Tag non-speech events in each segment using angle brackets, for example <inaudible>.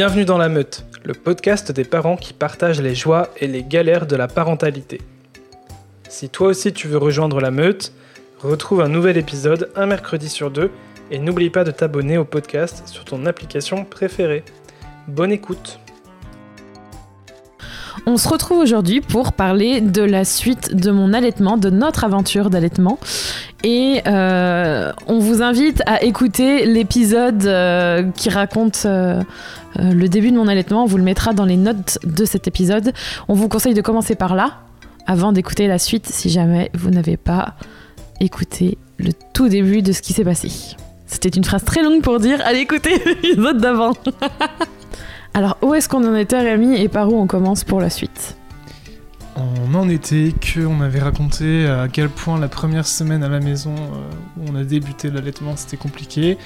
Bienvenue dans La Meute, le podcast des parents qui partagent les joies et les galères de la parentalité. Si toi aussi tu veux rejoindre La Meute, retrouve un nouvel épisode un mercredi sur deux et n'oublie pas de t'abonner au podcast sur ton application préférée. Bonne écoute On se retrouve aujourd'hui pour parler de la suite de mon allaitement, de notre aventure d'allaitement. Et euh, on vous invite à écouter l'épisode euh, qui raconte euh, le début de mon allaitement. On vous le mettra dans les notes de cet épisode. On vous conseille de commencer par là, avant d'écouter la suite, si jamais vous n'avez pas écouté le tout début de ce qui s'est passé. C'était une phrase très longue pour dire allez écouter <laughs> l'épisode d'avant. <laughs> Alors, où est-ce qu'on en était, Rémi, et par où on commence pour la suite? On en était qu'on avait raconté à quel point la première semaine à la maison euh, où on a débuté l'allaitement c'était compliqué,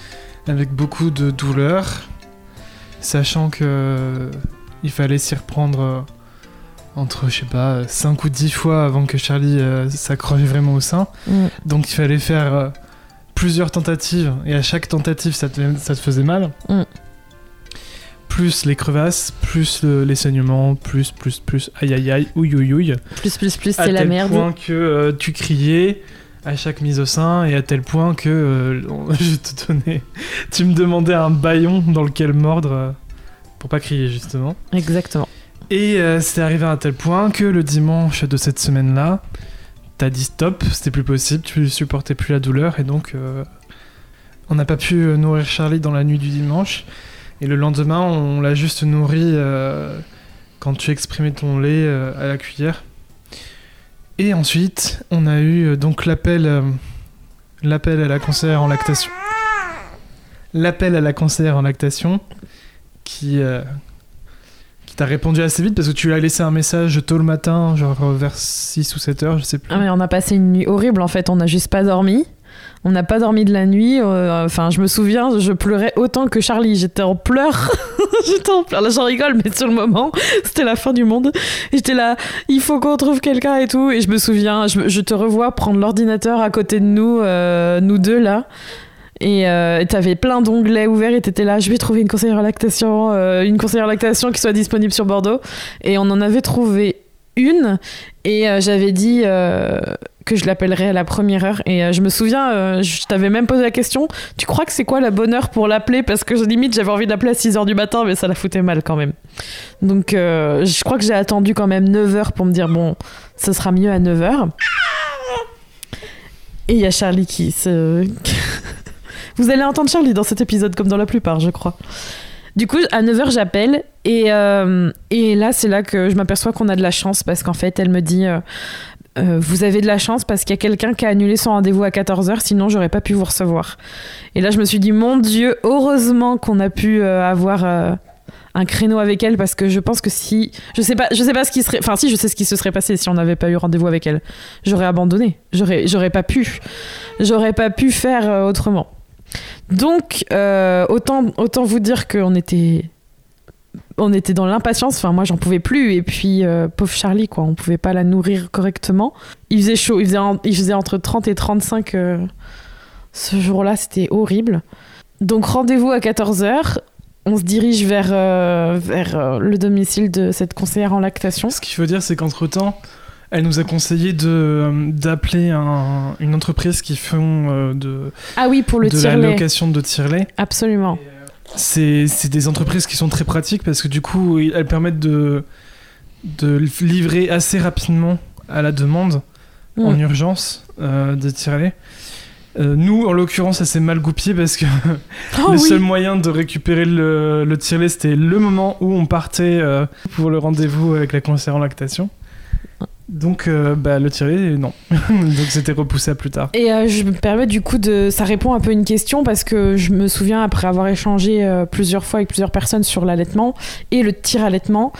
avec beaucoup de douleurs, sachant que euh, il fallait s'y reprendre euh, entre, je sais pas, 5 ou 10 fois avant que Charlie s'accroche vraiment au sein. Mm. Donc il fallait faire plusieurs tentatives et à chaque tentative ça te, ça te faisait mal. Mm. Plus les crevasses, plus le- les saignements, plus, plus, plus, aïe aïe aïe, ouïe ouïe ouïe. Plus, plus, plus, À c'est la tel merde. point que euh, tu criais à chaque mise au sein et à tel point que euh, <laughs> je te donnais. Tu me demandais un baillon dans lequel mordre euh, pour pas crier justement. Exactement. Et euh, c'est arrivé à tel point que le dimanche de cette semaine-là, t'as dit stop, c'était plus possible, tu supportais plus la douleur et donc on n'a pas pu nourrir Charlie dans la nuit du dimanche. Et le lendemain, on l'a juste nourri euh, quand tu exprimais ton lait euh, à la cuillère. Et ensuite, on a eu euh, donc l'appel, l'appel à la conseillère en lactation. L'appel à la conseillère en lactation qui, qui t'a répondu assez vite parce que tu lui as laissé un message tôt le matin, genre vers 6 ou 7 heures, je sais plus. Ah, mais on a passé une nuit horrible en fait, on n'a juste pas dormi. On n'a pas dormi de la nuit. euh, Enfin, je me souviens, je pleurais autant que Charlie. J'étais en pleurs. <laughs> J'étais en pleurs. Là, j'en rigole, mais sur le moment, <laughs> c'était la fin du monde. J'étais là, il faut qu'on trouve quelqu'un et tout. Et je me souviens, je, te revois prendre l'ordinateur à côté de nous, euh, nous deux là. Et euh, et t'avais plein d'onglets ouverts et t'étais là, je vais trouver une conseillère lactation, une conseillère lactation qui soit disponible sur Bordeaux. Et on en avait trouvé une. Et j'avais dit que je l'appellerais à la première heure. Et euh, je me souviens, euh, je t'avais même posé la question Tu crois que c'est quoi la bonne heure pour l'appeler? Parce que limite, j'avais envie de l'appeler à 6 h du matin, mais ça la foutait mal quand même. Donc, euh, je crois que j'ai attendu quand même 9 heures pour me dire Bon, ce sera mieux à 9 heures. Et il y a Charlie qui se. <laughs> Vous allez entendre Charlie dans cet épisode, comme dans la plupart, je crois. Du coup, à 9h, j'appelle. Et, et là, c'est là que je m'aperçois qu'on a de la chance parce qu'en fait, elle me dit Euh, Vous avez de la chance parce qu'il y a quelqu'un qui a annulé son rendez-vous à 14h, sinon j'aurais pas pu vous recevoir. Et là, je me suis dit Mon Dieu, heureusement qu'on a pu euh, avoir. euh, un créneau avec elle parce que je pense que si je sais pas je sais pas ce qui serait enfin si je sais ce qui se serait passé si on n'avait pas eu rendez-vous avec elle j'aurais abandonné j'aurais pas pu j'aurais pas pu faire autrement donc, autant, autant vous dire qu'on était, on était dans l'impatience. Enfin, moi, j'en pouvais plus. Et puis, euh, pauvre Charlie, quoi, on pouvait pas la nourrir correctement. Il faisait chaud. Il faisait, en- il faisait entre 30 et 35 euh, ce jour-là. C'était horrible. Donc, rendez-vous à 14h. On se dirige vers, euh, vers euh, le domicile de cette conseillère en lactation. Ce qu'il faut dire, c'est qu'entre temps, elle nous a conseillé de d'appeler un- une entreprise qui font de, Ah oui, pour le de la location de tire-lait. Absolument. C'est des entreprises qui sont très pratiques parce que du coup, elles permettent de, de livrer assez rapidement à la demande en Mm. urgence euh, des tire-lait. Euh, nous, en l'occurrence, ça s'est mal goupillé parce que Oh <laughs> le oui. seul moyen de récupérer le, le tire-lait, c'était le moment où on partait euh, pour le rendez-vous avec la conseillère en lactation. Donc, euh, bah, le tire-lait, non. <laughs> Donc, c'était repoussé à plus tard. Et euh, je me permets du coup de. Ça répond un peu à une question parce que je me souviens, après avoir échangé euh, plusieurs fois avec plusieurs personnes sur l'allaitement et le tir-allaitement,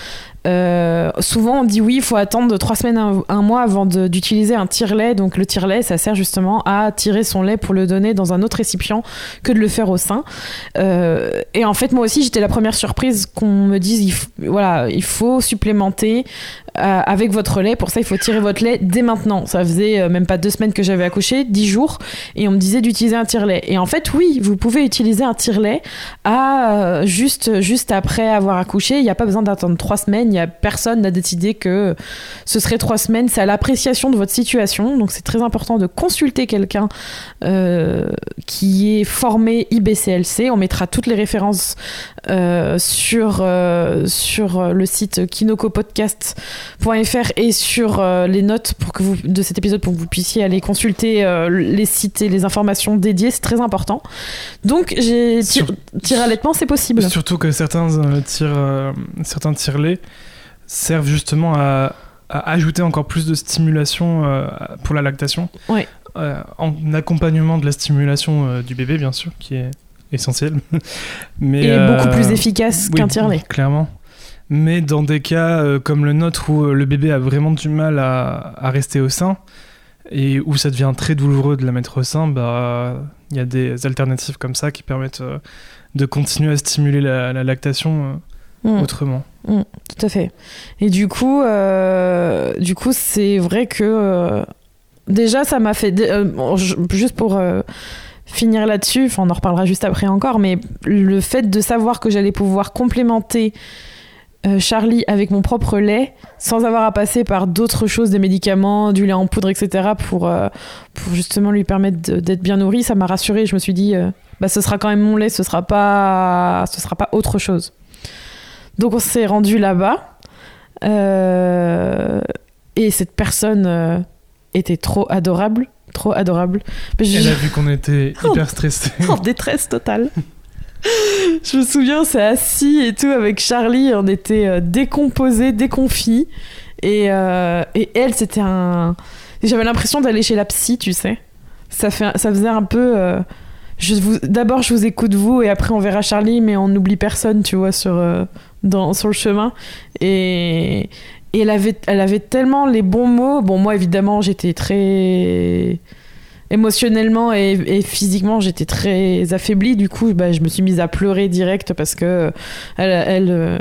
Euh, souvent, on dit oui, il faut attendre trois semaines, un, un mois avant d'utiliser un tire-lait. Donc, le tire-lait, ça sert justement à tirer son lait pour le donner dans un autre récipient que de le faire au sein. Euh, et en fait, moi aussi, j'étais la première surprise qu'on me dise, il voilà, il faut supplémenter euh, avec votre lait. Pour ça, il faut tirer votre lait dès maintenant. Ça faisait même pas deux semaines que j'avais accouché, dix jours, et on me disait d'utiliser un tire-lait. Et en fait, oui, vous pouvez utiliser un tire-lait juste juste après avoir accouché. Il n'y a pas besoin d'attendre trois semaines. Il y a personne n'a décidé que ce serait trois semaines. C'est à l'appréciation de votre situation. Donc c'est très important de consulter quelqu'un euh, qui est formé IBCLC. On mettra toutes les références euh, sur euh, sur le site kinokopodcast.fr et sur les notes pour que vous de cet épisode pour que vous puissiez aller consulter les sites et les informations dédiées. C'est très important. Donc j'ai tir, tir allaitement, c'est possible. Surtout que certains tire, euh, certains tire-lait servent justement à, à ajouter encore plus de stimulation euh, pour la lactation. Ouais. Euh, en accompagnement de la stimulation euh, du bébé, bien sûr, qui est essentiel. <laughs> Mais, Et euh, beaucoup plus efficace oui, qu'un tire-lait. Clairement. Mais dans des cas comme le nôtre où le bébé a vraiment du mal à, à rester au sein et où ça devient très douloureux de la mettre au sein, bah il y a des alternatives comme ça qui permettent euh, de continuer à stimuler la, la lactation Mm. autrement. Tout à fait. Et du coup, euh, du coup, c'est vrai que euh, déjà, ça m'a fait euh, juste pour finir là-dessus. Enfin, on en reparlera juste après encore, mais le fait de savoir que j'allais pouvoir complémenter Charlie avec mon propre lait sans avoir à passer par d'autres choses, des médicaments, du lait en poudre, etc. pour euh, pour justement lui permettre d'être bien nourri, ça m'a rassurée. Je me suis dit, euh, bah, ce sera quand même mon lait, ce sera pas, ce sera pas autre chose. Donc on s'est rendu là-bas. Euh, et cette personne euh, était trop adorable. Trop adorable. Mais je- Elle a vu qu'on était <laughs> hyper stressés. en détresse totale. <laughs> Je me souviens, c'est assis et tout avec Charlie, on était euh, décomposés, déconfits. Et, euh, et elle, c'était un. J'avais l'impression d'aller chez la psy, tu sais. Ça, fait, ça faisait un peu. je vous... D'abord, je vous écoute vous, et après, on verra Charlie, mais on n'oublie personne, tu vois, sur, dans, sur le chemin. Et, et elle, avait, elle avait tellement les bons mots. Bon, moi, évidemment, j'étais très émotionnellement et, et physiquement j'étais très affaiblie du coup bah, je me suis mise à pleurer direct parce que euh, elle, euh,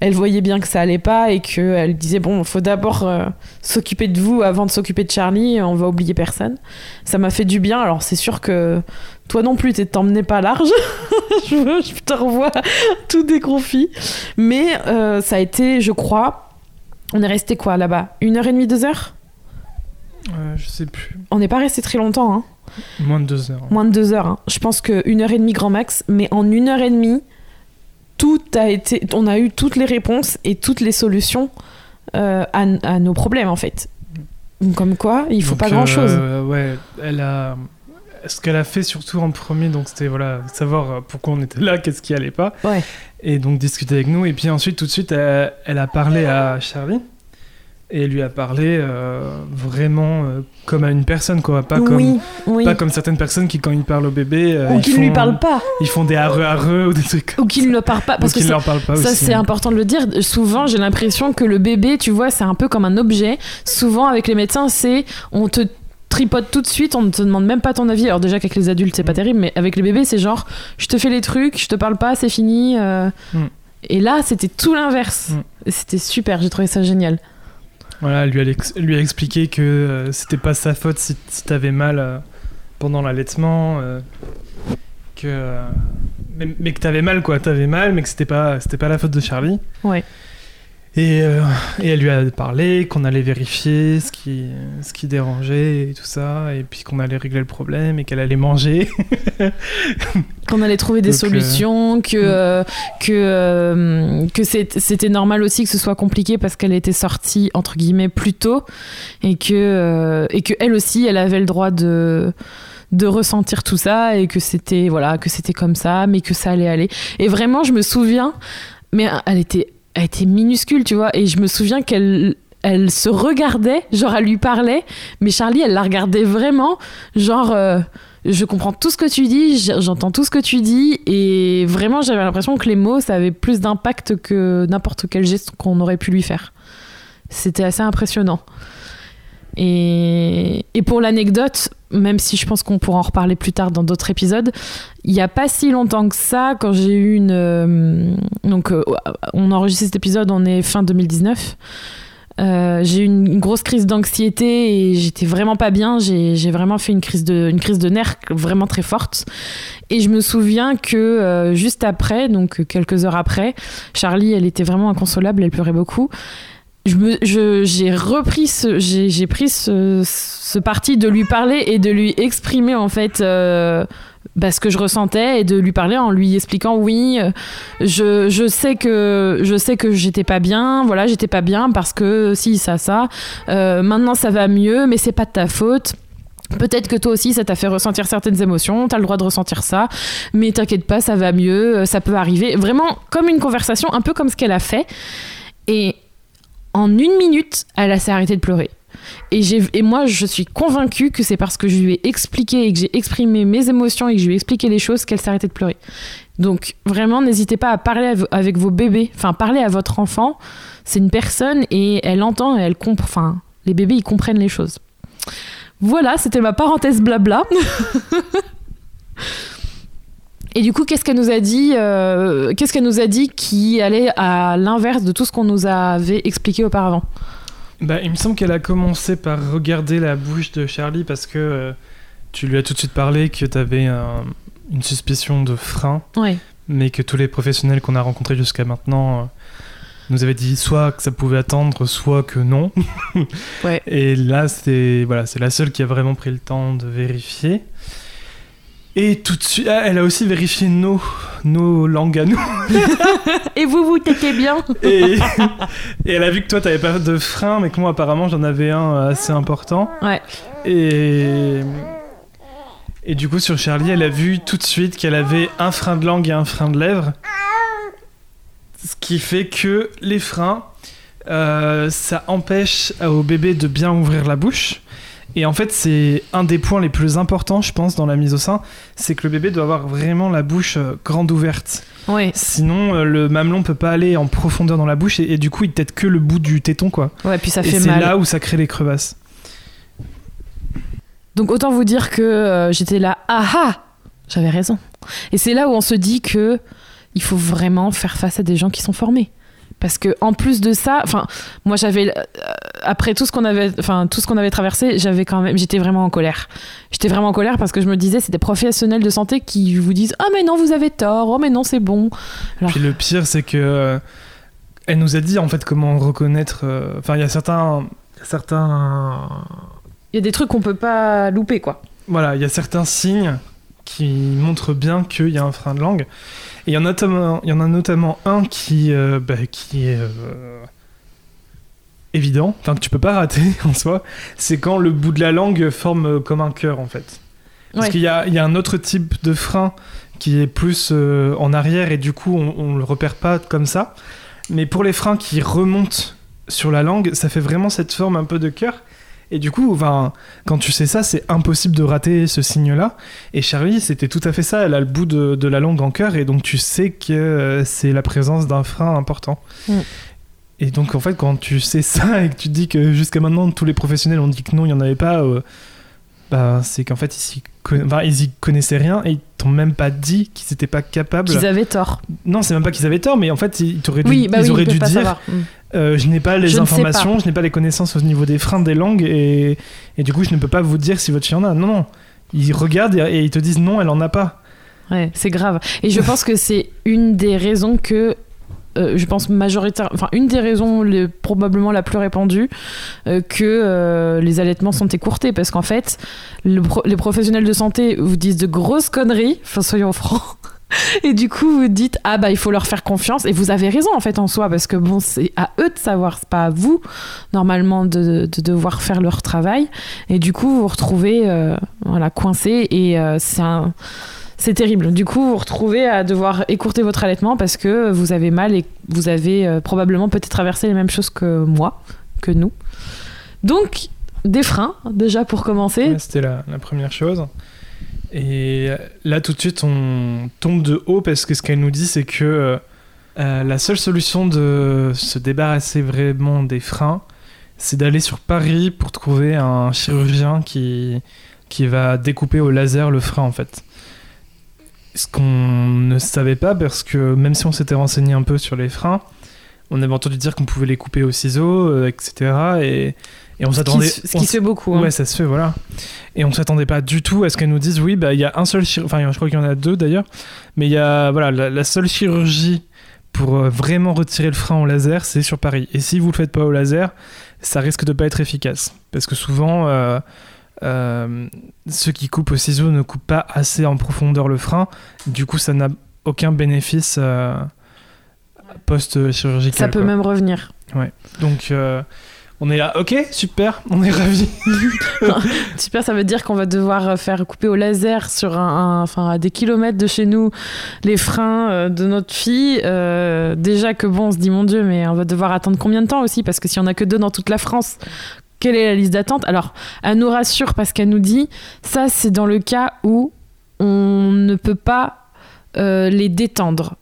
elle voyait bien que ça allait pas et que elle disait bon faut d'abord euh, s'occuper de vous avant de s'occuper de Charlie on va oublier personne ça m'a fait du bien alors c'est sûr que toi non plus t'es- t'emmenais pas large <laughs> je, je te revois <laughs> tout déconfit mais euh, ça a été je crois on est resté quoi là-bas? Une heure et demie deux heures? Euh, je sais plus. on n'est pas resté très longtemps hein Moins de deux heures. Moins de deux heures. hein. Je pense qu'une heure et demie grand max, mais en une heure et demie, tout a été, on a eu toutes les réponses et toutes les solutions euh, à, à nos problèmes en fait. Donc, Comme quoi, il faut Donc, pas grand chose. euh, ouais, elle a. Ce qu'elle a fait surtout en premier, donc c'était voilà, savoir euh, pourquoi on était là, <laughs> qu'est-ce qui allait pas. Ouais. Et donc discuter avec nous. Et puis ensuite, tout de suite, elle, elle a parlé à Charlie. Et lui a parlé euh, vraiment euh, comme à une personne, quoi. Pas, comme, oui, pas comme certaines personnes qui, quand ils parlent au bébé, euh, Ou ils, qui ne font, lui parle pas, ils font des areux areux ou des trucs ou qui ne le parle pas, parce ou que ça, leur parlent pas Ça, c'est important de le dire. Souvent, j'ai l'impression que le bébé, tu vois, c'est un peu comme un objet. Souvent, avec les médecins, c'est on te tripote tout de suite, on ne te demande même pas ton avis. Alors, déjà qu'avec les adultes, c'est pas Mm. terrible, mais avec les bébés, c'est genre, je te fais les trucs, je te parle pas, c'est fini. euh. Mm. Et là, c'était tout l'inverse. Mm. C'était super, j'ai trouvé ça génial. Voilà, lui a, lui a expliqué que euh, c'était pas sa faute si, si t'avais mal euh, pendant l'allaitement, euh, que mais, mais que t'avais mal quoi, t'avais mal, mais que c'était pas c'était pas la faute de Charlie. Ouais. Et, euh, et elle lui a parlé qu'on allait vérifier ce qui ce qui dérangeait et tout ça, et puis qu'on allait régler le problème et qu'elle allait manger. <laughs> Qu'on allait trouver des Donc, euh, solutions, que, mm. euh, que, euh, que c'était normal aussi que ce soit compliqué parce qu'elle était sortie, entre guillemets, plus tôt. Et que, et que elle aussi, elle avait le droit de de ressentir tout ça et que c'était voilà que c'était comme ça mais que ça allait aller et vraiment je me souviens mais elle était elle était minuscule tu vois et je me souviens qu'elle elle se regardait genre elle lui parlait mais Charlie elle la regardait vraiment genre euh, je comprends tout ce que tu dis, j'entends tout ce que tu dis, et vraiment, j'avais l'impression que les mots, ça avait plus d'impact que n'importe quel geste qu'on aurait pu lui faire. C'était assez impressionnant. Et, pour l'anecdote, même si je pense qu'on pourra en reparler plus tard dans d'autres épisodes, il n'y a pas si longtemps que ça, quand j'ai eu une. euh, donc, euh, on enregistre cet épisode, on est fin 2019. Euh, j'ai eu une, grosse crise d'anxiété et j'étais vraiment pas bien. J'ai j'ai vraiment fait une crise, de, une crise de nerfs vraiment très forte. Et je me souviens que euh, juste après, donc quelques heures après, Charlie, elle était vraiment inconsolable, elle pleurait beaucoup. Je j'ai repris ce, j'ai j'ai pris ce, ce parti de lui parler et de lui exprimer en fait euh, bah, ce que je ressentais et de lui parler en lui expliquant oui, euh, je, je sais que je sais que j'étais pas bien, voilà, j'étais pas bien parce que si ça ça, Euh, maintenant ça va mieux, mais c'est pas de ta faute. Peut-être que toi aussi, ça t'a fait ressentir certaines émotions, t'as le droit de ressentir ça, mais t'inquiète pas, ça va mieux, euh, ça peut arriver. Vraiment comme une conversation, un peu comme ce qu'elle a fait. Et en une minute, elle s'est arrêtée de pleurer. Et, et moi, je suis convaincue que c'est parce que je lui ai expliqué et que j'ai exprimé mes émotions et que je lui ai expliqué les choses qu'elle s'est arrêtée de pleurer. Donc vraiment, n'hésitez pas à parler av- avec vos bébés, enfin parler à votre enfant. C'est une personne et elle entend et elle comprend. Enfin, les bébés, ils comprennent les choses. Voilà, c'était ma parenthèse blabla. <laughs> et du coup, qu'est-ce qu'elle nous a dit euh, Qu'est-ce qu'elle nous a dit qui allait à l'inverse de tout ce qu'on nous avait expliqué auparavant? Bah, il me semble qu'elle a commencé par regarder la bouche de Charlie parce que euh, tu lui as tout de suite parlé que tu avais une suspicion de frein, Ouais. mais que tous les professionnels qu'on a rencontrés jusqu'à maintenant euh, nous avaient dit soit que ça pouvait attendre, soit que non. <laughs> Ouais. Et là, c'est voilà, c'est la seule qui a vraiment pris le temps de vérifier. Et tout de suite, ah, elle a aussi vérifié nos, nos langues à nous. <laughs> Et vous, vous t'étiez bien Et, et elle a vu que toi, t'avais pas de frein, mais que moi, apparemment, j'en avais un assez important. Ouais. Et, et du coup, sur Charlie, elle a vu tout de suite qu'elle avait un frein de langue et un frein de lèvres. Ce qui fait que les freins, euh, ça empêche au bébé de bien ouvrir la bouche. Et en fait, c'est un des points les plus importants, je pense, dans la mise au sein, c'est que le bébé doit avoir vraiment la bouche euh, grande ouverte. Ouais. Sinon, euh, le mamelon peut pas aller en profondeur dans la bouche et, et du coup, il tête que le bout du téton, quoi. Ouais, puis ça et fait c'est là où ça crée les crevasses. Donc autant vous dire que euh, j'étais là, ah ah, j'avais raison. Et c'est là où on se dit que il faut vraiment faire face à des gens qui sont formés. Parce que en plus de ça, enfin, moi j'avais euh, après tout ce qu'on avait, enfin tout ce qu'on avait traversé, j'avais quand même, j'étais vraiment en colère. J'étais vraiment en colère parce que je me disais, c'est des professionnels de santé qui vous disent, ah mais non vous avez tort, oh mais non c'est bon. Alors- Puis le pire, c'est que euh, elle nous a dit en fait comment reconnaître. euh, Enfin, il y a certains, certains, Il y a des trucs qu'on peut pas louper quoi. voilà, il y a certains signes qui montrent bien qu'il y a un frein de langue. Il y en a notamment, il y en a notamment un qui, euh, bah, qui est euh, évident, enfin que tu peux pas rater <laughs> en soi. C'est quand le bout de la langue forme euh, comme un cœur en fait. Parce Ouais. qu'il y a, il y a un autre type de frein qui est plus euh, en arrière et du coup on, on le repère pas comme ça. Mais pour les freins qui remontent sur la langue, ça fait vraiment cette forme un peu de cœur. Et du coup, quand tu sais ça, c'est impossible de rater ce signe-là. Et Charlie, c'était tout à fait ça. Elle a le bout de, de la langue en cœur et donc tu sais que euh, c'est la présence d'un frein important. Mm. Et donc en fait, quand tu sais ça et que tu te dis que jusqu'à maintenant tous les professionnels ont dit que non, il n'y en avait pas, euh, bah, c'est qu'en fait ils, conna- enfin, ils y connaissaient rien et ils t'ont même pas dit qu'ils n'étaient pas capables. Qu'ils avaient tort. Non, c'est même pas qu'ils avaient tort, mais en fait ils, t'auraient dû, Oui, bah ils oui, auraient ils dû dire. Mm. euh, je n'ai pas les Je informations, je n'ai pas les connaissances au niveau des freins des langues et, et du coup je ne peux pas vous dire si votre chien en a. Non, non. Ils regardent et, et ils te disent non, elle en a pas. Ouais, c'est grave. Et je pense que c'est une des raisons que. Euh, je pense majoritaire, enfin une des raisons les- probablement la plus répandue euh, que euh, les allaitements sont écourtés. Parce qu'en fait les professionnels de santé vous disent de grosses conneries, enfin soyons francs, <laughs> et du coup vous dites ah bah il faut leur faire confiance. Et vous avez raison en fait en soi parce que bon c'est à eux de savoir, c'est pas à vous normalement de, de devoir faire leur travail. Et du coup vous vous retrouvez voilà coincé et c'est un c'est terrible. Du coup, vous vous retrouvez à devoir écourter votre allaitement parce que vous avez mal et vous avez euh, probablement peut-être traversé les mêmes choses que moi, que nous. Donc, des freins, déjà pour commencer. C'était la, première chose. Et là, tout de suite, on tombe de haut parce que ce qu'elle nous dit, c'est que euh, la seule solution de se débarrasser vraiment des freins, c'est d'aller sur Paris pour trouver un chirurgien qui, qui va découper au laser le frein, en fait. Ce qu'on ne savait pas, parce que même si on s'était renseigné un peu sur les freins, on avait entendu dire qu'on pouvait les couper au ciseau, euh, etc. Et, et on s'attendait. Ce qui, ce qui se fait beaucoup. hein. Ouais, ça se fait, voilà. Et on s'attendait pas du tout à ce qu'elle nous dise, oui, bah il y a un seul chirurgien, enfin je crois qu'il y en a deux d'ailleurs, mais il y a, voilà, la, la seule chirurgie pour euh, vraiment retirer le frein au laser, c'est sur Paris. Et si vous le faites pas au laser, ça risque de pas être efficace. Parce que souvent, euh, euh, ceux qui coupent au ciseau ne coupent pas assez en profondeur le frein, du coup ça n'a aucun bénéfice euh, post-chirurgical. Ça peut quoi. même revenir. Donc euh, on est là, ok, super, on est ravis. <laughs> Super, ça veut dire qu'on va devoir faire couper au laser sur un, un- enfin, à des kilomètres de chez nous les freins de notre fille. Déjà que bon, on se dit mon Dieu, mais on va devoir attendre combien de temps aussi? Parce que si on a que deux dans toute la France, quelle est la liste d'attente Alors, elle nous rassure parce qu'elle nous dit ça, c'est dans le cas où on ne peut pas euh, les détendre.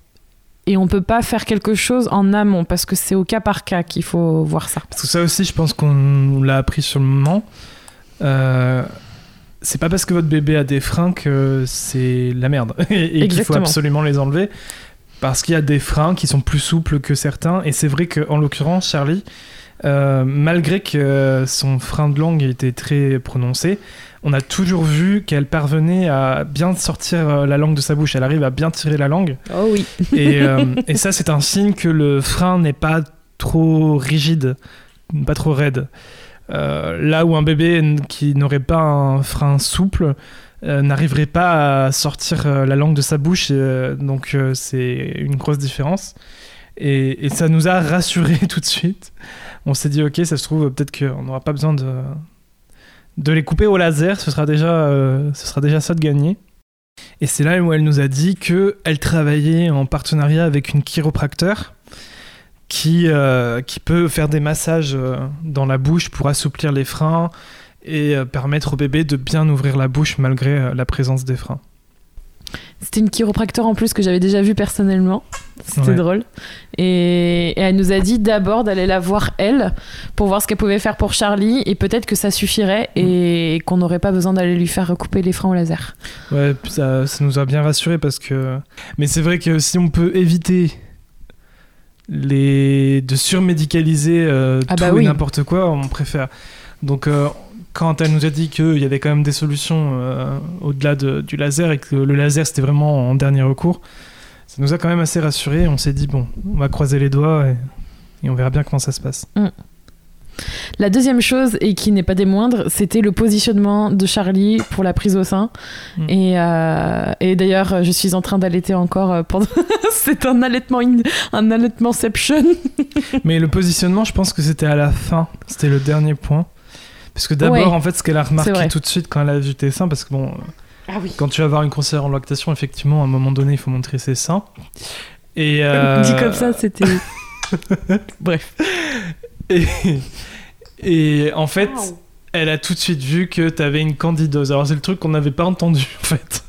Et on peut pas faire quelque chose en amont parce que c'est au cas par cas qu'il faut voir ça. Parce que ça aussi, je pense qu'on l'a appris sur le moment. Euh, c'est pas parce que votre bébé a des freins que c'est la merde et, <laughs> et qu'il faut absolument les enlever. Parce qu'il y a des freins qui sont plus souples que certains. Et c'est vrai qu'en l'occurrence, Charlie, euh, malgré que son frein de langue était très prononcé, on a toujours vu qu'elle parvenait à bien sortir euh, la langue de sa bouche. Elle arrive à bien tirer la langue. Oh oui. Et, euh, et ça, c'est un signe que le frein n'est pas trop rigide, pas trop raide. Euh, là où un bébé qui n'aurait pas un frein souple euh, n'arriverait pas à sortir euh, la langue de sa bouche, euh, donc euh, c'est une grosse différence. Et, et ça nous a rassurés <laughs> tout de suite. On s'est dit, ok, ça se trouve, peut-être qu'on n'aura pas besoin de, de les couper au laser, ce sera déjà, euh, ce sera déjà ça de gagner. Et c'est là où elle nous a dit qu'elle travaillait en partenariat avec une chiropracteur qui, euh, qui peut faire des massages euh, dans la bouche pour assouplir les freins et permettre au bébé de bien ouvrir la bouche malgré la présence des freins. C'était une chiropracteur en plus que j'avais déjà vue personnellement. C'était Ouais. drôle. Et, et elle nous a dit d'abord d'aller la voir elle pour voir ce qu'elle pouvait faire pour Charlie et peut-être que ça suffirait et qu'on n'aurait pas besoin d'aller lui faire couper les freins au laser. Ouais, ça, ça nous a bien rassurés parce que. Mais c'est vrai que si on peut éviter les... de surmédicaliser euh, Ah tout bah et oui. n'importe quoi, on préfère. Donc, euh, quand elle nous a dit qu'il y avait quand même des solutions euh, au-delà de- du laser et que le laser c'était vraiment en dernier recours, ça nous a quand même assez rassurés. On s'est dit, bon, on va croiser les doigts et, et on verra bien comment ça se passe. La deuxième chose, et qui n'est pas des moindres, c'était le positionnement de Charlie pour la prise au sein. Mm. Et, euh, et d'ailleurs, je suis en train d'allaiter encore euh, pendant. <laughs> C'est un allaitement, in- un allaitementception. Mais le positionnement, je pense que c'était à la fin. C'était le dernier point. Parce que d'abord, Ouais. en fait, ce qu'elle a remarqué tout de suite quand elle a vu tes seins, parce que bon, Ah oui. quand tu vas voir une conseillère en lactation, effectivement, à un moment donné, il faut montrer ses seins. Et euh, Dit comme ça, c'était. <laughs> Bref. Et, et en fait, elle a tout de suite vu que t'avais une candidose. Alors c'est le truc qu'on n'avait pas entendu en fait.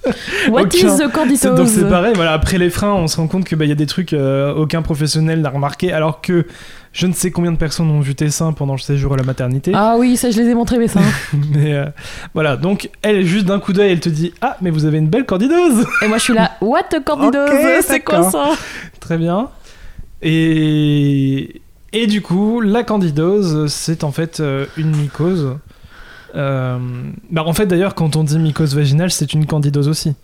What Aucun- is the candidose Donc c'est pareil. Voilà, après les freins, on se rend compte que bah, il y a des trucs euh, aucun professionnel n'a remarqué, alors que je ne sais combien de personnes ont vu tes seins pendant le séjour à la maternité. Ah oui, ça je les ai montrés mes seins. <laughs> Mais euh, voilà, donc elle juste d'un coup d'œil, elle te dit ah mais vous avez une belle candidose. Et moi je suis là, what candidose C'est quoi ça? Très bien. Et et du coup, la candidose, c'est en fait euh, une mycose. Euh, bah, en fait, d'ailleurs, quand on dit mycose vaginale, c'est une candidose aussi.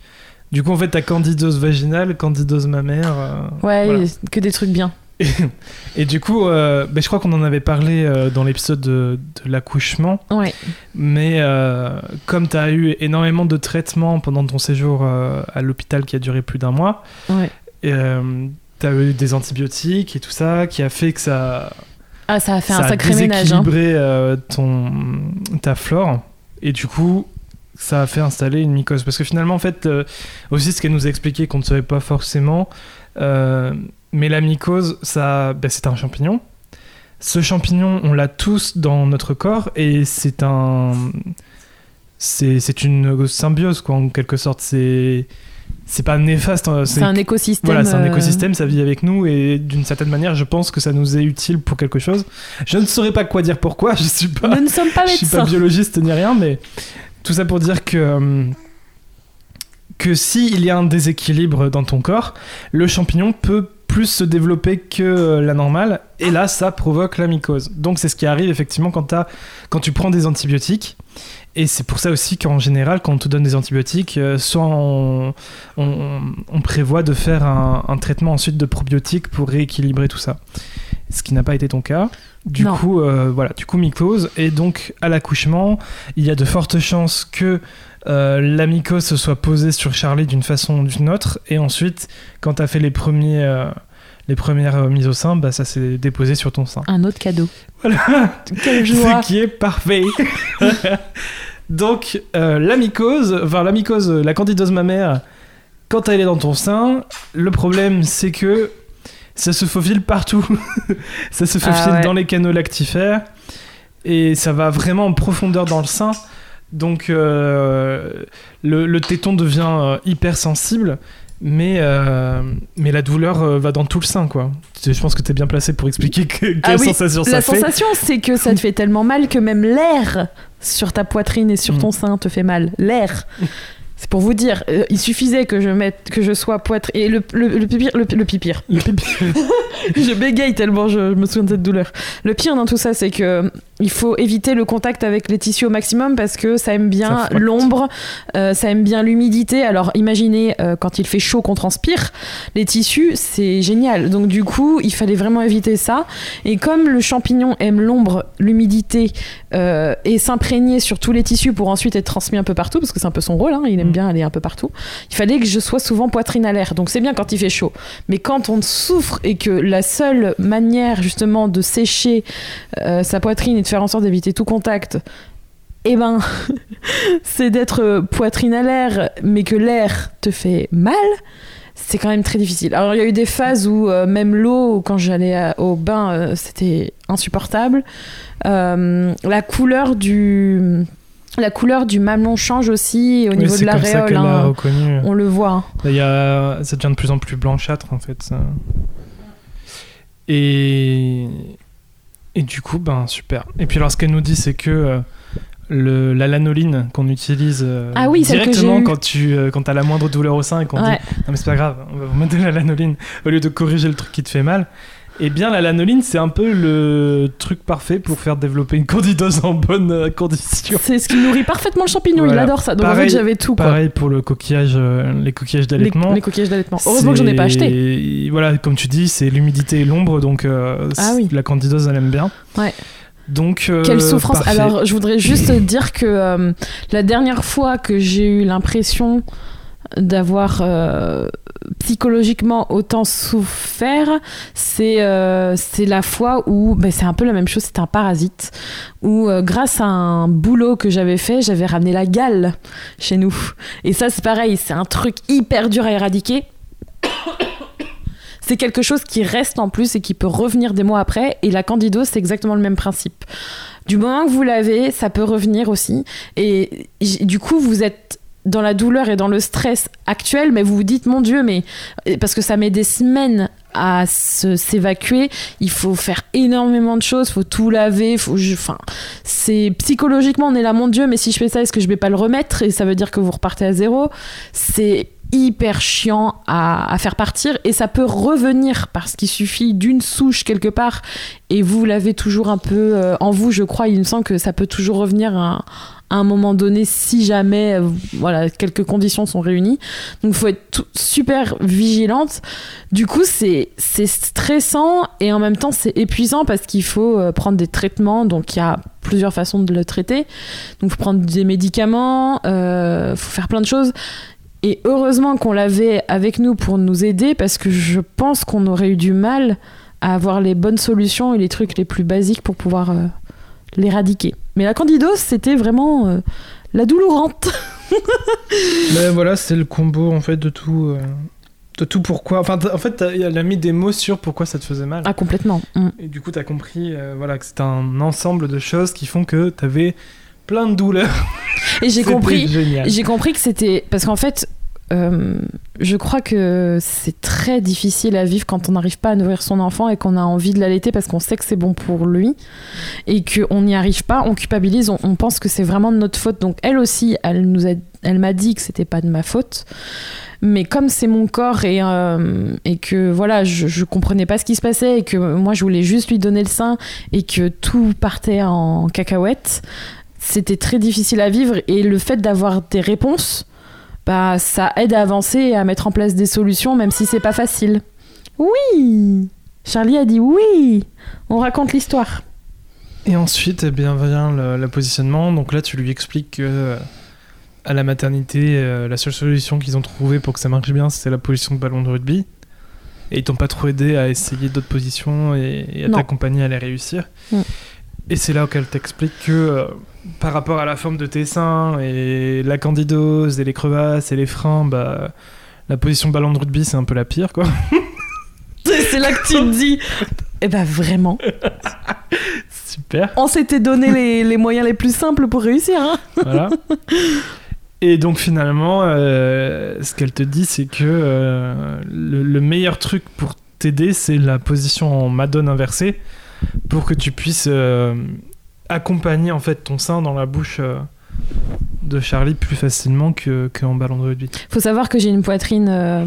Du coup, en fait, t'as candidose vaginale, candidose mammaire. euh, Ouais, voilà. que des trucs bien. Et, <laughs> et du coup, euh, bah, je crois qu'on en avait parlé euh, dans l'épisode de, de l'accouchement. Ouais. Mais euh, comme tu as eu énormément de traitements pendant ton séjour à l'hôpital qui a duré plus d'un mois, Ouais. tu as eu des antibiotiques et tout ça qui a fait que ça, Ah, ça a fait ça un a sacré ménage. Hein. déséquilibré euh, ton, ta flore. Et du coup, ça a fait installer une mycose. Parce que finalement, en fait, aussi ce qu'elle nous a expliqué qu'on ne savait pas forcément, mais la mycose, ça, bah, c'est un champignon. Ce champignon, on l'a tous dans notre corps et c'est un, c'est c'est une symbiose, quoi, en quelque sorte. C'est c'est pas néfaste. hein, C'est un écosystème. Voilà, c'est un euh, écosystème, ça vit avec nous et d'une certaine manière, je pense que ça nous est utile pour quelque chose. Je ne saurais pas quoi dire pourquoi, <laughs> je suis pas, Nous ne sommes pas je suis pas biologiste ni rien, mais tout ça pour dire que que s'il y a un déséquilibre dans ton corps, le champignon peut plus se développer que euh, la normale et là ça provoque la mycose. Donc c'est ce qui arrive effectivement quand, tu prends des antibiotiques et c'est pour ça aussi qu'en général quand on te donne des antibiotiques, euh, soit on, on- on prévoit de faire un, un traitement ensuite de probiotiques pour rééquilibrer tout ça. Ce qui n'a pas été ton cas. Du Non. coup, euh, voilà, du coup mycose et donc à l'accouchement, il y a de fortes chances que euh, se soit posée sur Charlie d'une façon ou d'une autre, et ensuite, quand tu as fait les, premiers, euh, les premières euh, mises au sein, bah, ça s'est déposé sur ton sein. Un autre cadeau. Voilà, <laughs> Quelle joie. ce qui est parfait. <laughs> Donc, euh, la mycose, enfin la mycose, la candidose mammaire, quand elle est dans ton sein, le problème c'est que ça se faufile partout. <laughs> ça se Ah faufile ouais. dans les canaux lactifères et ça va vraiment en profondeur dans le sein. Donc, euh, le, le téton devient euh, hyper sensible. Mais, euh, mais la douleur euh, va dans tout le sein, quoi. Je pense que tu es bien placé pour expliquer que, quelle Ah oui, sensation ça La fait. sensation, c'est que ça te fait tellement mal que même l'air sur ta poitrine et sur Mm. ton sein te fait mal. L'air. C'est pour vous dire, euh, il suffisait que je mette, que je sois poitrine. Et le, le, le pire, le, le pire. Le <laughs> je bégaye tellement je, je me souviens de cette douleur. Le pire dans tout ça, c'est que euh, il faut éviter le contact avec les tissus au maximum parce que ça aime bien l'ombre, euh, ça aime bien l'humidité. Alors imaginez euh, quand il fait chaud qu'on transpire, les tissus, c'est génial. Donc du coup, il fallait vraiment éviter ça. Et comme le champignon aime l'ombre, l'humidité et s'imprégner sur tous les tissus pour ensuite être transmis un peu partout, parce que c'est un peu son rôle, hein, il aime Bien aller un peu partout, il fallait que je sois souvent poitrine à l'air. Donc c'est bien quand il fait chaud. Mais quand on souffre et que la seule manière justement de sécher euh, sa poitrine et de faire en sorte d'éviter tout contact, eh ben, <laughs> c'est d'être euh, poitrine à l'air, mais que l'air te fait mal, c'est quand même très difficile. Alors il y a eu des phases où euh, même l'eau, quand j'allais au bain, c'était insupportable. La couleur du la couleur du mamelon change aussi au Oui, niveau de l'aréole. hein. On le voit. hein. Y a... Ça devient de plus en plus blanchâtre en fait. ça. Et... Et du coup, ben super. Et puis alors ce qu'elle nous dit, c'est que euh, le... la lanoline qu'on utilise euh, Ah oui, directement quand tu euh, quand as la moindre douleur au sein et qu'on Ouais. dit non mais c'est pas grave, on va vous mettre de la lanoline au lieu de corriger le truc qui te fait mal. Eh bien, la lanoline, c'est un peu le truc parfait pour faire développer une candidose en bonne euh, condition. C'est ce qui nourrit parfaitement le champignon. Voilà. Il adore ça. Donc en Pareil- fait, j'avais tout. Quoi. Pareil pour le coquillage, euh, les coquillages d'allaitement. les coquillages d'allaitement. Heureusement que j'en ai pas acheté. Voilà, comme tu dis, c'est l'humidité et l'ombre, donc euh, Ah oui. la candidose, elle aime bien. Ouais. Donc, euh, Quelle souffrance. parfait. Alors, je voudrais juste dire que la dernière fois que j'ai eu l'impression d'avoir euh, psychologiquement autant souffert, c'est euh, c'est la fois où, ben, c'est un peu la même chose, c'est un parasite, où euh, grâce à un boulot que j'avais fait, j'avais ramené la gale chez nous. Et ça, c'est pareil, c'est un truc hyper dur à éradiquer. C'est quelque chose qui reste en plus et qui peut revenir des mois après. Et la candidose, c'est exactement le même principe. Du moment que vous l'avez, ça peut revenir aussi. Et du coup, vous êtes dans la douleur et dans le stress actuel, mais vous vous dites, mon Dieu, mais parce que ça met des semaines à s'évacuer, il faut faire énormément de choses, faut tout laver, faut, enfin, c'est psychologiquement on est là, mon Dieu, mais si je fais ça, est-ce que je vais pas le remettre? Et ça veut dire que vous repartez à zéro. C'est hyper chiant à, faire partir et ça peut revenir parce qu'il suffit d'une souche quelque part et vous l'avez toujours un peu euh, en vous, je crois. Il me semble que ça peut toujours revenir à, à un moment donné si jamais euh, voilà quelques conditions sont réunies. Donc il faut être super vigilante. Du coup, c'est c'est stressant et en même temps c'est épuisant parce qu'il faut euh, prendre des traitements. Donc il y a plusieurs façons de le traiter. Donc faut prendre des médicaments, euh, faut faire plein de choses. Et heureusement qu'on l'avait avec nous pour nous aider parce que je pense qu'on aurait eu du mal à avoir les bonnes solutions et les trucs les plus basiques pour pouvoir euh, l'éradiquer. Mais la candidose, c'était vraiment euh, la doulourante. <laughs> Mais voilà, c'est le combo en fait de tout. euh, De tout pourquoi. Enfin, en fait, elle a mis des mots sur pourquoi ça te faisait mal. Ah, complètement. Mm. Et du coup, t'as compris euh, voilà, que c'est un ensemble de choses qui font que t'avais plein de douleurs. Et j'ai <laughs> compris, j'ai compris que c'était parce qu'en fait, euh, je crois que c'est très difficile à vivre quand on n'arrive pas à nourrir son enfant et qu'on a envie de l'allaiter parce qu'on sait que c'est bon pour lui et qu'on n'y arrive pas, on culpabilise, on, pense que c'est vraiment de notre faute. Donc elle aussi, elle nous a, elle m'a dit que c'était pas de ma faute. Mais comme c'est mon corps et, euh, et que voilà, je, je comprenais pas ce qui se passait et que moi je voulais juste lui donner le sein et que tout partait en cacahuète, c'était très difficile à vivre et le fait d'avoir des réponses, bah ça aide à avancer et à mettre en place des solutions même si c'est pas facile. Oui Charlie a dit oui On raconte l'histoire. Et ensuite, eh bien, vient le, le positionnement. Donc là, tu lui expliques que euh, à la maternité, euh, la seule solution qu'ils ont trouvée pour que ça marche bien, c'était la position de ballon de rugby. Et ils t'ont pas trop aidé à essayer d'autres positions et, et à t'accompagner à les réussir. Mm. Et c'est là qu'elle t'explique que euh, par rapport à la forme de tes seins et la candidose et les crevasses et les freins, bah, la position ballon de rugby, c'est un peu la pire, quoi. <laughs> C'est là que tu te dis Eh ben vraiment, <laughs> Super. on s'était donné les, les moyens les plus simples pour réussir. Hein Voilà. Et donc finalement, euh, ce qu'elle te dit, c'est que euh, le, le meilleur truc pour t'aider, c'est la position en madone inversée, pour que tu puisses euh, accompagner en fait ton sein dans la bouche euh, de Charlie plus facilement que qu'en ballon de rugby. Faut savoir que j'ai une poitrine euh,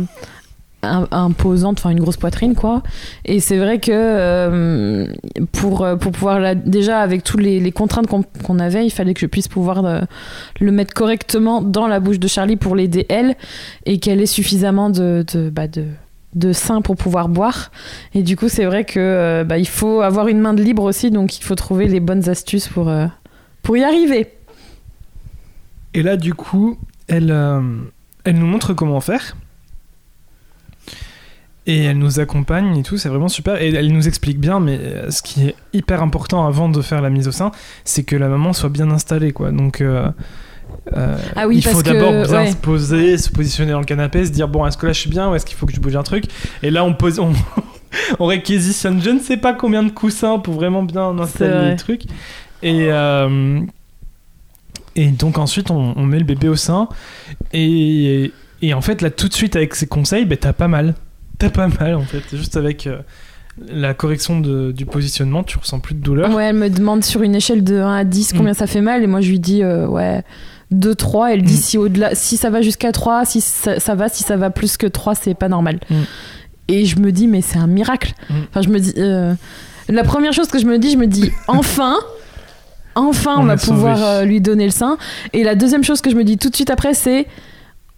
im- imposante, enfin une grosse poitrine quoi. Et c'est vrai que pour, pour pouvoir la, déjà avec toutes les, contraintes qu'on avait, il fallait que je puisse pouvoir le mettre correctement dans la bouche de Charlie pour l'aider elle et qu'elle ait suffisamment de, de, bah, de de sein pour pouvoir boire et du coup c'est vrai que euh, bah, il faut avoir une main de libre aussi donc il faut trouver les bonnes astuces pour euh, pour y arriver Et là, du coup, elle, euh, elle nous montre comment faire. Et elle nous accompagne et tout, c'est vraiment super. Et elle nous explique bien, mais ce qui est hyper important avant de faire la mise au sein, c'est que la maman soit bien installée, quoi. Donc, euh, Ah oui, il faut d'abord bien ouais. se poser, se positionner dans le canapé, se dire bon, est-ce que là je suis bien ou est-ce qu'il faut que je bouge un truc? Et là, on pose, on, <laughs> on réquisitionne je ne sais pas combien de coussins pour vraiment bien installer vrai. les trucs. Et euh, et donc ensuite, on, on met le bébé au sein. Et, et en fait, là, tout de suite, avec ces conseils, ben, t'as pas mal. T'as pas mal, en fait. Juste avec euh, la correction de- du positionnement, tu ressens plus de douleur. Ouais, elle me demande sur une échelle de 1 à 10 combien ça fait mal et moi je lui dis euh, ouais 2 3, elle dit Mm. si au-delà si ça va jusqu'à 3, si ça, ça va, si ça va plus que 3, c'est pas normal. Mm. Et je me dis mais c'est un miracle. Mm. Enfin je me dis euh, la première chose que je me dis, je me dis <laughs> enfin enfin on, On va pouvoir euh, lui donner le sein et la deuxième chose que je me dis tout de suite après c'est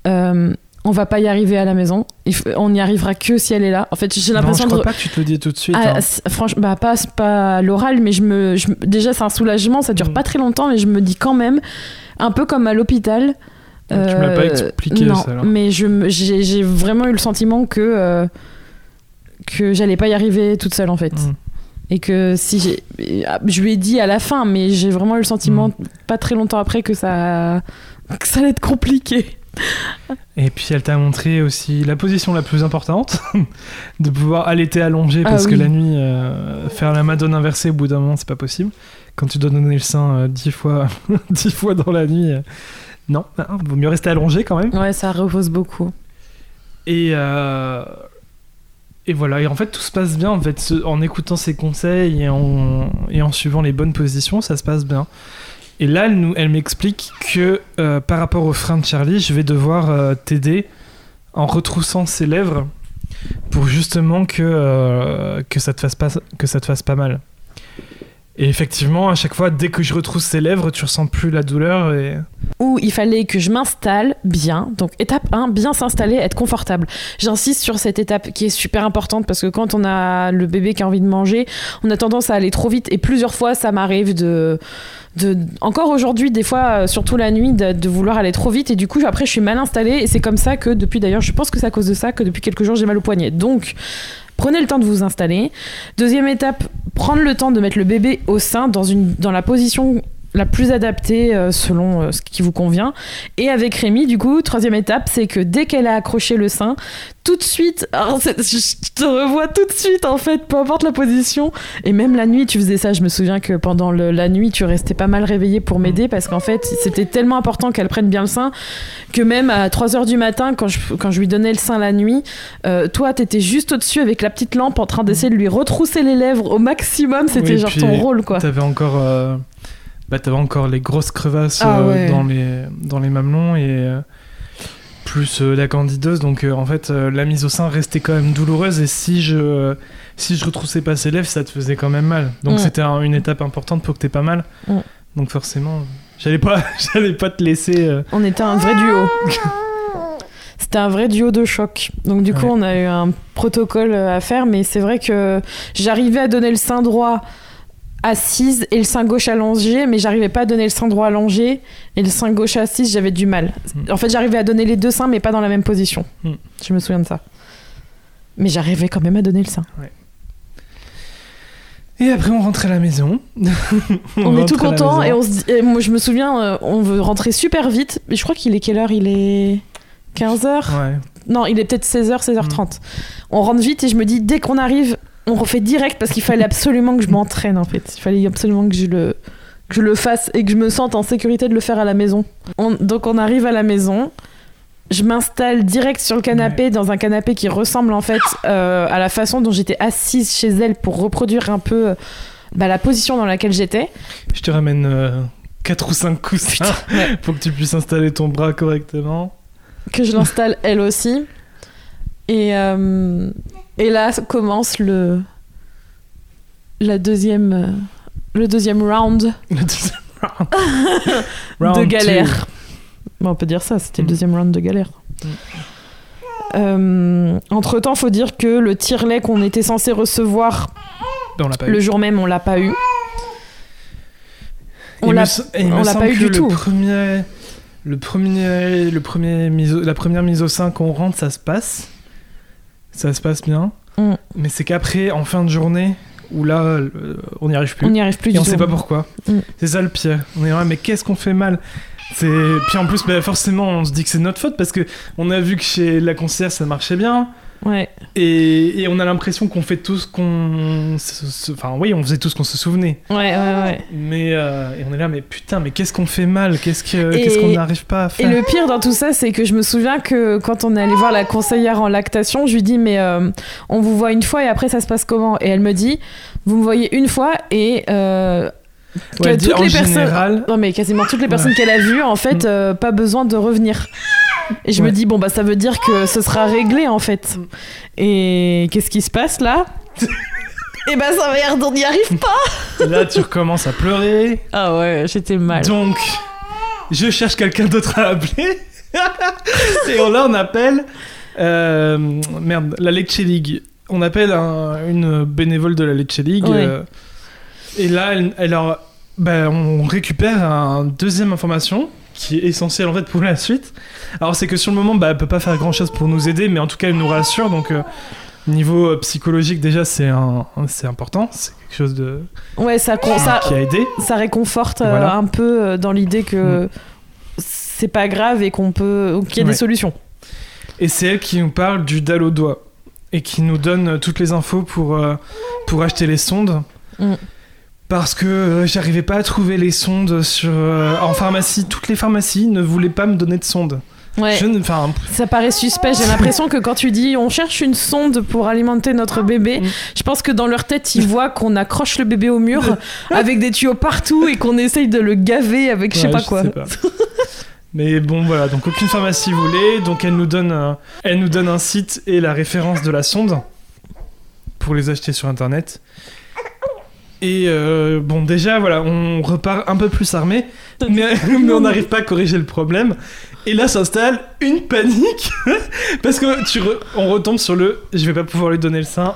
euh, on va pas y arriver à la maison. On n'y arrivera que si elle est là. En fait, j'ai l'impression je de crois pas que tu te le dis tout de suite. ah, hein. franchement, bah, pas, pas l'oral, mais je me, je déjà c'est un soulagement, ça dure pas très longtemps, mais je me dis quand même, un peu comme à l'hôpital. Tu me l'as pas euh, expliqué, non, ça, alors. mais j'ai vraiment eu le sentiment que euh, que j'allais pas y arriver toute seule en fait, Mm. et que si j'ai, je lui ai dit à la fin, mais j'ai vraiment eu le sentiment Mm. pas très longtemps après que ça que ça allait être compliqué. <laughs> Et puis elle t'a montré aussi la position la plus importante, <laughs> de pouvoir allaiter allongé Ah parce que la nuit, euh, faire la madone inversée au bout d'un moment, c'est pas possible. Quand tu dois donner le sein euh, dix fois, <laughs> dix fois dans la nuit, euh, non, hein, vaut mieux rester allongé quand même. Ouais, ça repose beaucoup. Et, euh, et voilà, et en fait tout se passe bien en fait, en écoutant ses conseils et en, et en suivant les bonnes positions, ça se passe bien. Et là, elle, nous, elle m'explique que euh, par rapport au frein de Charlie, je vais devoir euh, t'aider en retroussant ses lèvres pour justement que, euh, que, ça te fasse pas, que ça te fasse pas mal. Et effectivement, à chaque fois, dès que je retrousse ses lèvres, tu ressens plus la douleur et... où il fallait que je m'installe bien. Donc étape 1, bien s'installer, être confortable. J'insiste sur cette étape qui est super importante parce que quand on a le bébé qui a envie de manger, on a tendance à aller trop vite et plusieurs fois ça m'arrive de... De, encore aujourd'hui, des fois, euh, surtout la nuit, de, de vouloir aller trop vite et du coup après je suis mal installée et c'est comme ça que depuis d'ailleurs, je pense que c'est à cause de ça que depuis quelques jours j'ai mal au poignet. Donc prenez le temps de vous installer. Deuxième étape, prendre le temps de mettre le bébé au sein dans, dans la position la plus adaptée euh, selon euh, ce qui vous convient. Et avec Rémi, du coup, troisième étape, c'est que dès qu'elle a accroché le sein, tout de suite, alors, c'est- je te revois tout de suite en fait, peu importe la position. Et même la nuit, tu faisais ça. Je me souviens que pendant le- la nuit, tu restais pas mal réveillé pour m'aider parce qu'en fait, c'était tellement important qu'elle prenne bien le sein que même à 3h du matin, quand je, quand je lui donnais le sein la nuit, euh, toi, t'étais juste au-dessus avec la petite lampe en train d'essayer de lui retrousser les lèvres au maximum. C'était Oui, genre ton rôle, quoi. T'avais encore, euh, bah, t'avais encore les grosses crevasses Ah euh, ouais. dans, les, dans les mamelons et euh, plus euh, la candidose. Donc en fait, la mise au sein restait quand même douloureuse et si je, si je retroussais pas ses lèvres, ça te faisait quand même mal. Donc Mm. c'était un- une étape importante pour que t'aies pas mal. Mm. Donc forcément, j'allais pas, <laughs> j'allais pas te laisser. On était un vrai duo. <laughs> C'était un vrai duo de choc. Donc du coup, Ouais. on a eu un protocole à faire, mais c'est vrai que j'arrivais à donner le sein droit assise et le sein gauche allongé, mais j'arrivais pas à donner le sein droit allongé et le sein gauche assise, j'avais du mal. Mm. En fait, j'arrivais à donner les deux seins, mais pas dans la même position. Mm. Je me souviens de ça. Mais j'arrivais quand même à donner le sein. Et après, on rentrait à la maison. <laughs> On, est tout rentre content et on se dit, et moi je me souviens, euh, on veut rentrer super vite. Mais je crois qu'il est quelle heure? Il est 15h Ouais. Non, il est peut-être 16h, 16h30. On rentre vite et je me dis, dès qu'on arrive, on refait direct parce qu'il fallait absolument que je m'entraîne en fait. Il fallait absolument que je le, que je le fasse et que je me sente en sécurité de le faire à la maison. On- donc on arrive à la maison. Je m'installe direct sur le canapé, dans un canapé qui ressemble en fait euh, à la façon dont j'étais assise chez elle pour reproduire un peu euh, bah, la position dans laquelle j'étais. Je te ramène 4 ou 5 coussins ouais. <laughs> pour que tu puisses installer ton bras correctement. que je l'installe elle aussi. Et, euh, et là commence le la deuxième euh, le deuxième round <laughs> Le deuxième round. <laughs> de galère. Bon, on peut dire ça, c'était le Mm. deuxième round de galère. Mm. Euh, entre temps, faut dire que le tire-lait qu'on était censé recevoir le eu. jour même, on l'a pas eu. On l'a on l'a pas eu du le tout. Premier, le premier, le premier la première mise au sein qu'on rentre, ça se passe. Ça se passe bien. Mm. Mais c'est qu'après, en fin de journée, où là, euh, on n'y arrive plus. on n'y arrive plus et du on tout. sait pas pourquoi. Mm. C'est ça le pire. On est là, mais qu'est-ce qu'on fait mal? C'est puis en plus bah, forcément on se dit que c'est notre faute parce que on a vu que chez la concierge ça marchait bien Ouais. et, et on a l'impression qu'on fait tout ce qu'on enfin oui on faisait tout ce qu'on se souvenait Ouais, ouais, ouais. mais euh, et on est là mais putain mais qu'est-ce qu'on fait mal? Qu'est-ce que Et- qu'est-ce qu'on n'arrive pas à Et faire? le pire dans tout ça, c'est que je me souviens que quand on est allé voir la conseillère en lactation, je lui dis mais euh, on vous voit une fois et après ça se passe comment? Et elle me dit vous me voyez une fois et euh, que toutes les personnes, général non mais quasiment toutes les personnes Ouais. qu'elle a vues, en fait, Mm. euh, pas besoin de revenir. Et je me dis bon bah ça veut dire que ce sera réglé en fait. Mm. Et qu'est-ce qui se passe là <laughs> Et ben ça merde, on n'y arrive pas. <laughs> là tu recommences à pleurer Ah ouais, j'étais mal. donc je cherche quelqu'un d'autre à appeler <laughs> et on- là on appelle euh, merde la Lecce League on appelle un- une bénévole de la Lecce League Ouais. euh, et là elle, elle leur- ben, on récupère un deuxième information qui est essentielle en fait pour la suite alors c'est que sur le moment bah, elle peut pas faire grand chose pour nous aider mais en tout cas elle nous rassure donc euh, niveau euh, psychologique déjà c'est un, c'est important c'est quelque chose de Ouais, ça, con- ça, qui a aidé ça réconforte euh, Voilà. un peu euh, dans l'idée que c'est pas grave et qu'on peut qu'il y a Ouais. des solutions. Et c'est elle qui nous parle du dalle au doigt et qui nous donne toutes les infos pour, pour acheter les sondes. Mm. Parce que euh, j'arrivais pas à trouver les sondes sur, euh, en pharmacie. Toutes les pharmacies ne voulaient pas me donner de sondes. Ouais. Je ne- enfin, Ça paraît suspect. J'ai l'impression que quand tu dis on cherche une sonde pour alimenter notre bébé, Mm. je pense que dans leur tête ils voient qu'on accroche le bébé au mur <laughs> avec des tuyaux partout et qu'on essaye de le gaver avec je sais ouais, pas quoi. sais pas. Mais bon, voilà. Donc aucune pharmacie voulait. Donc elle nous donne, un- elle nous donne un site et la référence de la sonde pour les acheter sur internet. Et euh, bon, déjà, voilà, on repart un peu plus armé, mais, <laughs> mais on n'arrive pas à corriger le problème. Et là s'installe une panique <laughs> parce que tu re- on retombe sur le je vais pas pouvoir lui donner le sein,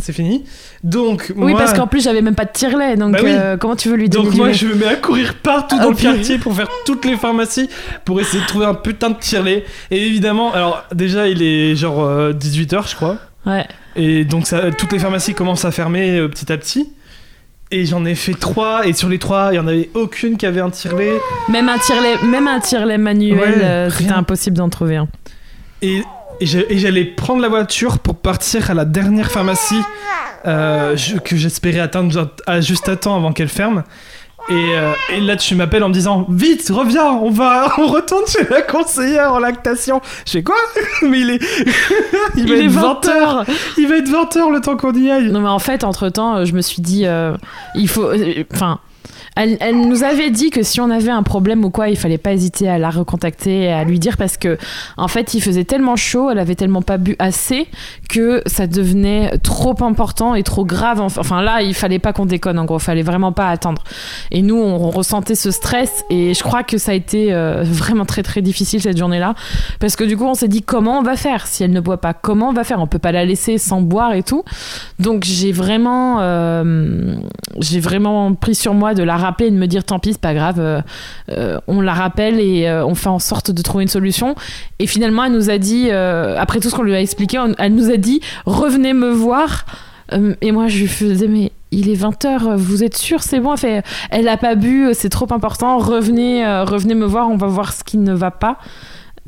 c'est fini. Donc Oui, moi, parce qu'en plus j'avais même pas de tire-lait, donc Bah oui. euh, comment tu veux lui donner donc moi je me mets à courir partout Ah, dans le quartier pour faire toutes les pharmacies pour essayer de trouver un putain de tire-lait. Et évidemment, alors déjà il est genre 18h je crois. Ouais. Et donc ça, toutes les pharmacies commencent à fermer euh, petit à petit. Et j'en ai fait trois, et sur les trois, il y en avait aucune qui avait un tirelet. Même un tirelet, même un tirelet manuel, Ouais, euh, c'était impossible d'en trouver un. Et, j'allais prendre la voiture pour partir à la dernière pharmacie euh, que j'espérais atteindre à- juste à temps avant qu'elle ferme. Et, euh, et là, tu m'appelles en me disant Vite, reviens, on va, <laughs> on retourne chez la conseillère en lactation. Je fais quoi? <laughs> Mais il est. <laughs> il, va Il est être 20 20 heures. Il va être 20 heures le temps qu'on y aille. Non, mais en fait, entre temps, je me suis dit, euh, il faut. euh, Enfin. Elle, nous avait dit que si on avait un problème ou quoi, il fallait pas hésiter à la recontacter et à lui dire parce que, en fait, il faisait tellement chaud, elle avait tellement pas bu assez que ça devenait trop important et trop grave. Enfin, là, il fallait pas qu'on déconne, en gros, fallait vraiment pas attendre. Et nous, on ressentait ce stress et je crois que ça a été euh, vraiment très très difficile cette journée-là parce que du coup, on s'est dit comment on va faire? Si elle ne boit pas, comment on va faire, on peut pas la laisser sans boire et tout. Donc j'ai vraiment, euh, j'ai vraiment pris sur moi de la rappeler et de me dire tant pis, c'est pas grave, euh, euh, on la rappelle et euh, on fait en sorte de trouver une solution. Et finalement, elle nous a dit, après tout ce qu'on lui a expliqué, elle nous a dit revenez me voir. Et moi, je lui faisais mais il est 20h, vous êtes sûr, c'est bon? Elle fait, a pas bu, c'est trop important, revenez, revenez me voir, on va voir ce qui ne va pas.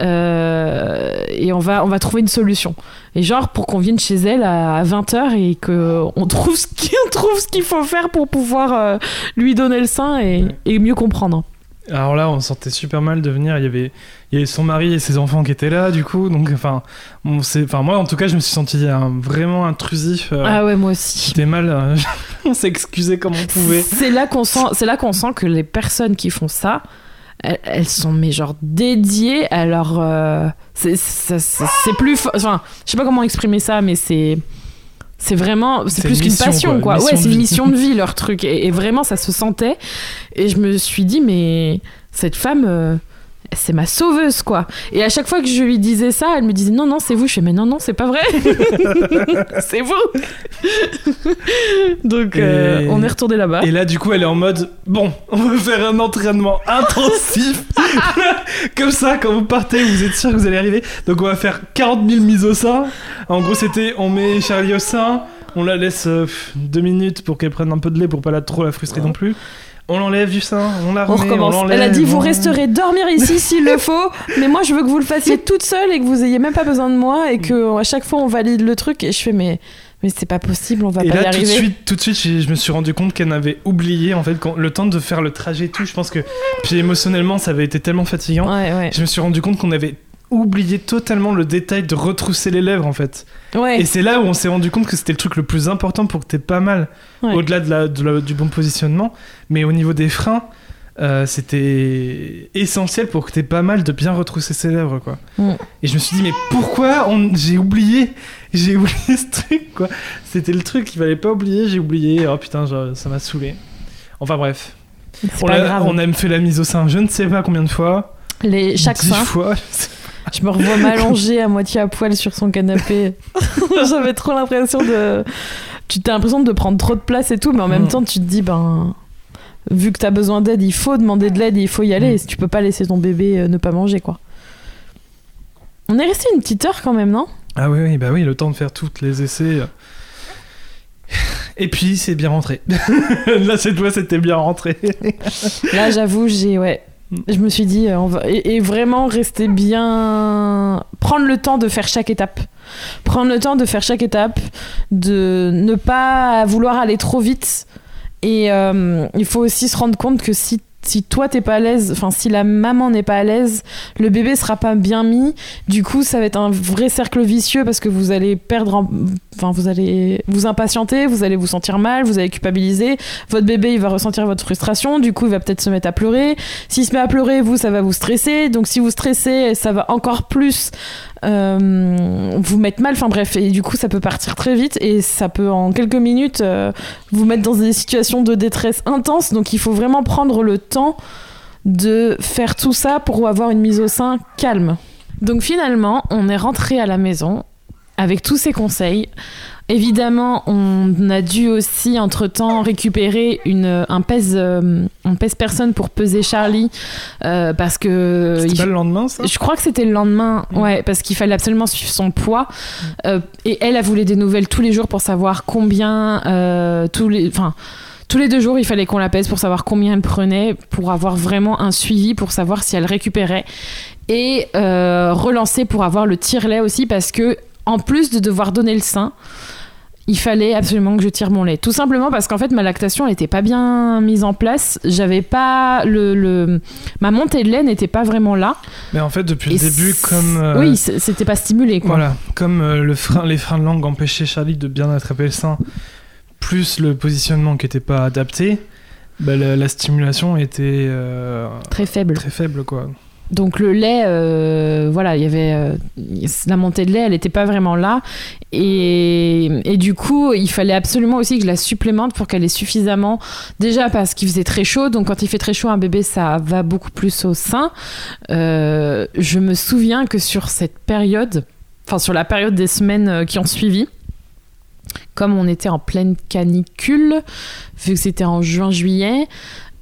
Euh, et on va, on va trouver une solution. Et genre pour qu'on vienne chez elle à 20h et qu'on trouve ce qu'il trouve ce qu'il faut faire pour pouvoir euh, lui donner le sein et, et mieux comprendre. Alors là, on se sentait super mal de venir. Il y avait, il y avait son mari et ses enfants qui étaient là, du coup. Donc, enfin, on enfin, moi, en tout cas, je me suis senti euh, vraiment intrusif. euh, Ah ouais, moi aussi. C'était mal. <laughs> on s'est excusé comme on pouvait. C'est là qu'on sent, c'est là qu'on sent que les personnes qui font ça, elles, sont mais genre dédiées à leur, euh, c'est, plus, enfin, je sais pas comment exprimer ça, mais c'est, c'est vraiment, c'est plus une qu'une passion quoi, quoi. Ouais, c'est une mission de <laughs> vie leur truc, et, et vraiment ça se sentait. Et je me suis dit mais cette femme. C'est ma sauveuse quoi. Et à chaque fois que je lui disais ça, elle me disait non non c'est vous. Je fais mais non non c'est pas vrai. <laughs> c'est vous. Donc euh, on est retourné là-bas. Et là, du coup, elle est en mode bon, on va faire un entraînement intensif. <laughs> Comme ça, quand vous partez, vous êtes sûr que vous allez arriver. Donc, on va faire 40 000 mises au sein. En gros, c'était on met Charlie au sein, on la laisse euh, deux minutes pour qu'elle prenne un peu de lait pour pas la trop la frustrer non plus. On l'enlève du sein, on la On remet, recommence. l'enlève, Elle a dit vous on- resterez dormir ici <laughs> s'il le faut, mais moi je veux que vous le fassiez toute seule et que vous ayez même pas besoin de moi et que à chaque fois on valide le truc et je fais mais mais c'est pas possible, on va Et pas y là, tout de arriver. suite, tout de suite, j'ai- je me suis rendu compte qu'elle avait oublié en fait quand- le temps de faire le trajet et tout. Je pense que puis émotionnellement, ça avait été tellement fatigant. Ouais ouais. Je me suis rendu compte qu'on avait oublié totalement le détail de retrousser les lèvres en fait. Ouais. Et c'est là où on s'est rendu compte que c'était le truc le plus important pour que t'aies pas mal, Ouais. au-delà de du bon positionnement. Mais au niveau des freins, euh, c'était essentiel pour que t'aies pas mal de bien retrousser ses lèvres quoi. Mm. Et je me suis dit mais pourquoi on... j'ai oublié j'ai <laughs> oublié ce truc quoi. C'était le truc qu'il fallait pas oublier, j'ai oublié. Oh putain, je- ça m'a saoulé. Enfin bref. On a, grave. on a même fait la mise au sein, je ne sais pas combien de fois. Les chaque fin, fois. Je me revois <laughs> m'allonger à moitié à poil sur son canapé. <laughs> J'avais trop l'impression de tu t'as l'impression de prendre trop de place et tout, mais en même Mm. temps tu te dis ben vu que t'as besoin d'aide, il faut demander de l'aide, et il faut y aller. Mm. Tu peux pas laisser ton bébé euh, ne pas manger quoi. On est resté une petite heure quand même, non? Ah oui, oui, bah oui, le temps de faire toutes les essais. Et puis c'est bien rentré. <laughs> Là cette fois c'était bien rentré. Là, j'avoue, j'ai ouais. Je me suis dit, euh, et vraiment rester bien. Prendre le temps de faire chaque étape. Prendre le temps de faire chaque étape, de ne pas vouloir aller trop vite. Et euh, il faut aussi se rendre compte que si, si toi t'es pas à l'aise, enfin si la maman n'est pas à l'aise, le bébé sera pas bien mis. Du coup, ça va être un vrai cercle vicieux parce que vous allez perdre, en- enfin vous allez vous impatienter, vous allez vous sentir mal, vous allez culpabiliser. Votre bébé il va ressentir votre frustration, du coup il va peut-être se mettre à pleurer. S'il se met à pleurer, vous ça va vous stresser. Donc si vous stressez, ça va encore plus euh, vous mettre mal. Enfin bref, et du coup ça peut partir très vite et ça peut en quelques minutes euh, vous mettre dans des situations de détresse intense. Donc il faut vraiment prendre le temps de faire tout ça pour avoir une mise au sein calme. Donc finalement, on est rentré à la maison avec tous ces conseils. Évidemment, on a dû aussi entre-temps récupérer une, un, pèse, euh, un pèse personne pour peser Charlie euh, parce que... C'était pas le lendemain ça? Je crois que c'était le lendemain, Mm. ouais, parce qu'il fallait absolument suivre son poids. Euh, et elle, a voulu des nouvelles tous les jours pour savoir combien, euh, tous les, enfin, Tous les deux jours, il fallait qu'on la pèse pour savoir combien elle prenait, pour avoir vraiment un suivi, pour savoir si elle récupérait. Et euh, relancer pour avoir le tire-lait aussi, parce que en plus de devoir donner le sein, il fallait absolument que je tire mon lait. Tout simplement parce qu'en fait, ma lactation n'était pas bien mise en place. J'avais pas le, le- ma montée de lait n'était pas vraiment là. Mais en fait, depuis Et le début, comme. euh, Oui, c'était pas stimulé quoi. Voilà, comme euh, le frein, les freins de langue empêchaient Charlie de bien attraper le sein, plus le positionnement qui n'était pas adapté, bah, la, la stimulation était euh, Très faible. très faible, quoi. Donc le lait, euh, voilà, il y avait euh, la montée de lait, elle n'était pas vraiment là, et, du coup, il fallait absolument aussi que je la supplémente pour qu'elle ait suffisamment. Déjà parce qu'il faisait très chaud, donc quand il fait très chaud, un bébé, ça va beaucoup plus au sein. Euh, je me souviens que sur cette période, enfin sur la période des semaines qui ont suivi. Comme on était en pleine canicule, vu que c'était en juin-juillet,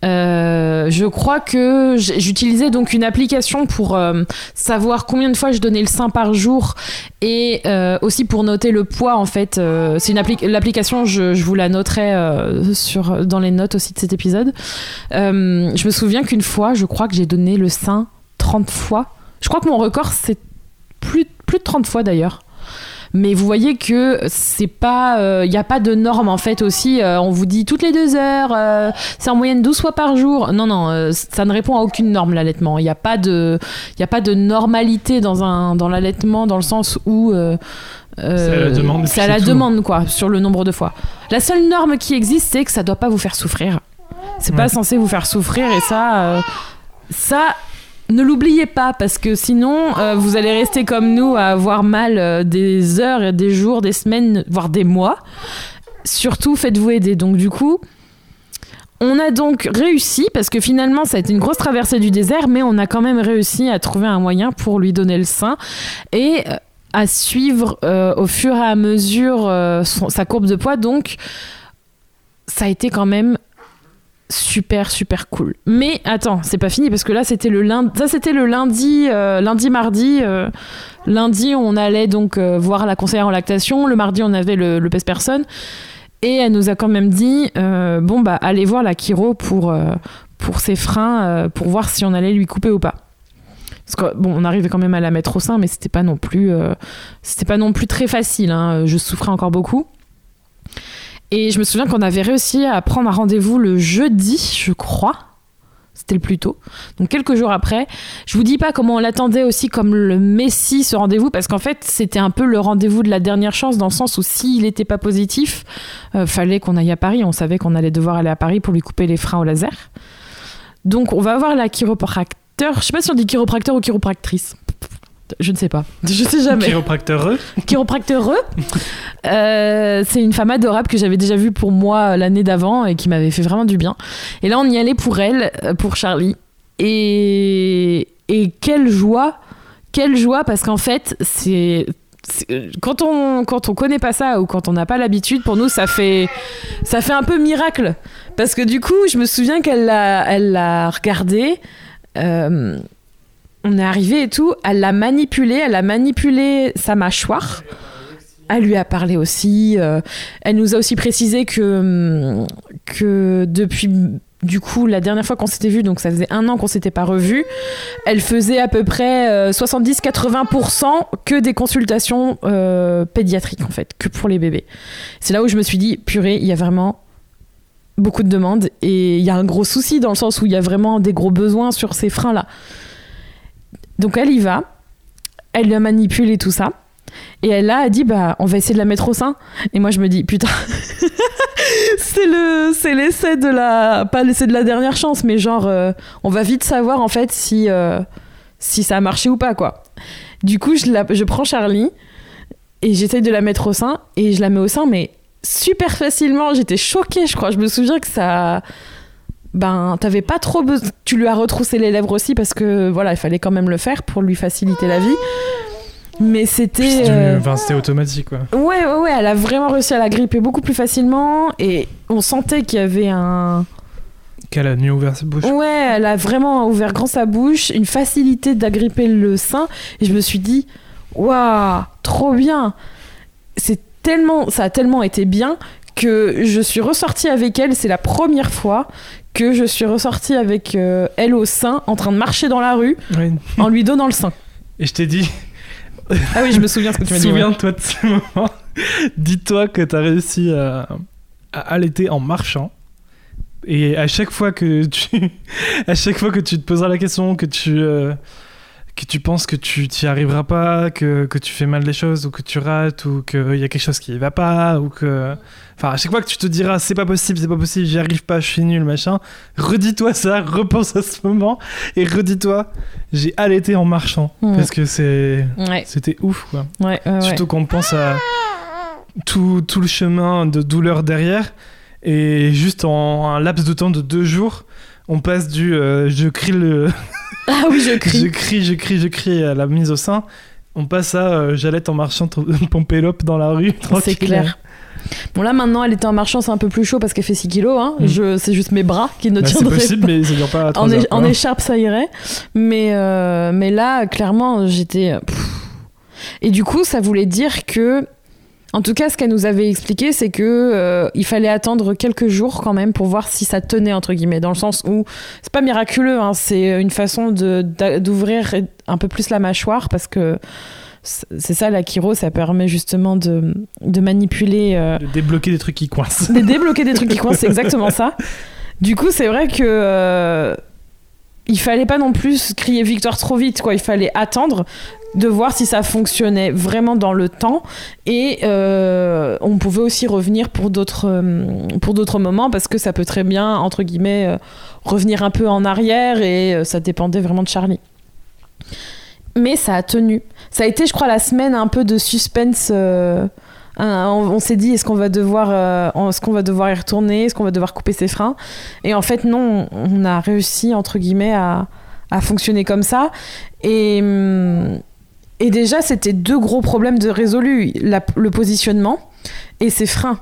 euh, je crois que j'utilisais donc une application pour euh, savoir combien de fois je donnais le sein par jour et euh, aussi pour noter le poids en fait. c'est une appli- l'application, je, je vous la noterai sur dans les notes aussi de cet épisode. Je me souviens qu'une fois, je crois que j'ai donné le sein 30 fois. Je crois que mon record c'est plus plus de 30 fois d'ailleurs. Mais vous voyez que c'est pas, il n'y a pas de norme en fait aussi. euh, on vous dit toutes les deux heures, euh, c'est en moyenne 12 fois par jour. Non, non, euh, ça ne répond à aucune norme l'allaitement. Il n'y a pas de, il a pas de normalité dans un, dans l'allaitement dans le sens où euh, euh, C'est à la demande, c'est à la demande quoi, sur le nombre de fois. La seule norme qui existe, c'est que ça doit pas vous faire souffrir. C'est pas censé vous faire souffrir et ça, euh, ça. Ne l'oubliez pas parce que sinon euh, vous allez rester comme nous à avoir mal euh, des heures, des jours, des semaines, voire des mois. Surtout faites-vous aider. Donc du coup, on a donc réussi parce que finalement ça a été une grosse traversée du désert, mais on a quand même réussi à trouver un moyen pour lui donner le sein et euh, à suivre au fur et à mesure sa courbe de poids. Donc ça a été quand même super super cool. Mais attends, c'est pas fini parce que là c'était le lundi, ça c'était le lundi, euh, lundi mardi. euh, lundi on allait donc euh, voir la conseillère en lactation. Le mardi on avait le, le personne et elle nous a quand même dit bon bah allez voir la chiro pour pour ses freins pour voir si on allait lui couper ou pas. Parce que bon, on arrivait quand même à la mettre au sein, mais c'était pas non plus, c'était pas non plus très facile. hein. Je souffrais encore beaucoup. Et je me souviens qu'on avait réussi à prendre un rendez-vous le jeudi, je crois. C'était le plus tôt. Donc quelques jours après. Je vous dis pas comment on l'attendait aussi comme le Messie ce rendez-vous parce qu'en fait c'était un peu le rendez-vous de la dernière chance dans le sens où s'il n'était pas positif, euh, fallait qu'on aille à Paris. On savait qu'on allait devoir aller à Paris pour lui couper les freins au laser. Donc on va voir la chiropracteur. Je sais pas si on dit chiropracteur ou chiropractrice. Je ne sais pas. <laughs> Je sais jamais. Chiropracteur, Chiropracteur. Euh, c'est une femme adorable que j'avais déjà vue pour moi l'année d'avant et qui m'avait fait vraiment du bien. Et là, on y allait pour elle, euh, pour Charlie. Et, et quelle joie, quelle joie, parce qu'en fait, c'est- Quand on, quand on connaît pas ça ou quand on n'a pas l'habitude, pour nous, ça fait, ça fait un peu miracle. Parce que du coup, je me souviens qu'elle l'a, elle l'a regardé. euh, on est arrivé et tout. Elle l'a manipulé. Elle a manipulé sa mâchoire. Elle lui a parlé aussi. euh, elle nous a aussi précisé que, hum, que depuis du coup la dernière fois qu'on s'était vu, donc ça faisait un an qu'on s'était pas revu, elle faisait à peu près euh, 70-80% que des consultations euh, pédiatriques en fait, que pour les bébés. C'est là où je me suis dit, purée, il y a vraiment beaucoup de demandes et il y a un gros souci dans le sens où il y a vraiment des gros besoins sur ces freins là. Donc elle y va, elle lui a manipulé tout ça. Et elle là a dit bah on va essayer de la mettre au sein. Et moi je me dis putain <laughs> c'est le c'est l'essai de la pas l'essai de la dernière chance mais genre euh, on va vite savoir en fait si euh, si ça a marché ou pas quoi. Du coup je la, je prends Charlie et j'essaye de la mettre au sein et je la mets au sein mais super facilement. J'étais choquée je crois. Je me souviens que ça ben t'avais pas trop besoin. Tu lui as retroussé les lèvres aussi parce que voilà il fallait quand même le faire pour lui faciliter la vie. Mais c'était. euh, enfin, c'était automatique, quoi. Ouais, ouais, ouais, elle a vraiment réussi à la gripper beaucoup plus facilement et on sentait qu'il y avait un. Qu'elle a mieux ouvert sa bouche. Ouais, elle a vraiment ouvert grand sa bouche, une facilité d'agripper le sein et je me suis dit, waouh, trop bien. C'est tellement, ça a tellement été bien que je suis ressortie avec elle. C'est la première fois que je suis ressortie avec euh, elle au sein, en train de marcher dans la rue, en lui donnant le sein. Et je t'ai dit, Ah oui, je me souviens ce que tu m'as dit. ouais. souviens-toi de ce moment. Dis-toi que t'as réussi à, à allaiter en marchant. Et à chaque fois que tu, <laughs> à chaque fois que tu te poseras la question, que tu, euh, que tu penses que tu t'y arriveras pas, que, que tu fais mal les choses, ou que tu rates, ou qu'il y a quelque chose qui va pas, ou que. Enfin, à chaque fois que tu te diras c'est pas possible, c'est pas possible, j'y arrive pas, je suis nul, machin, redis-toi ça, <laughs> repense à ce moment, et redis-toi j'ai allaité en marchant. Parce que c'est. Ouais, C'était ouf, quoi. ouais, ouais, ouais. Surtout qu'on pense à tout, tout le chemin de douleur derrière. Et juste en un laps de temps de deux jours, on passe du euh, je crie le. <laughs> Ah oui, je je crie. crie, je crie, je crie à la mise au sein. On passe à euh, j'allais en marchant <laughs> l'op dans la rue. C'est clair. Bon là maintenant elle était en marchant, c'est un peu plus chaud parce qu'elle fait 6 kilos. Hein. Mm. Je, c'est juste mes bras qui ne Bah, c'est tiendraient possible, pas. mais ça dure pas à <laughs> En, 3 é- heures. en quoi. écharpe ça irait. Mais, euh, mais là clairement j'étais... Et du coup ça voulait dire que... En tout cas, ce qu'elle nous avait expliqué, c'est que euh, il fallait attendre quelques jours quand même pour voir si ça tenait entre guillemets, dans le sens où c'est pas miraculeux, hein, c'est une façon d'ouvrir un peu plus la mâchoire parce que c'est c'est ça la chiro, ça permet justement de, de manipuler euh, De débloquer des trucs qui coincent. de débloquer des trucs qui coincent, c'est exactement ça. Du coup, c'est vrai que euh, il fallait pas non plus crier victoire trop vite, quoi. Il fallait attendre de voir si ça fonctionnait vraiment dans le temps et euh, on pouvait aussi revenir pour d'autres euh, pour d'autres moments parce que ça peut très bien entre guillemets euh, revenir un peu en arrière et ça dépendait vraiment de Charlie. Mais ça a tenu. Ça a été, je crois, la semaine un peu de suspense. on s'est dit, est-ce qu'on va devoir, est-ce qu'on va devoir y retourner, est-ce qu'on va devoir couper ses freins? Et en fait, non, on on a réussi entre guillemets à, à fonctionner comme ça. Et, hum, et déjà, c'était deux gros problèmes de résolus La- le positionnement et ses freins.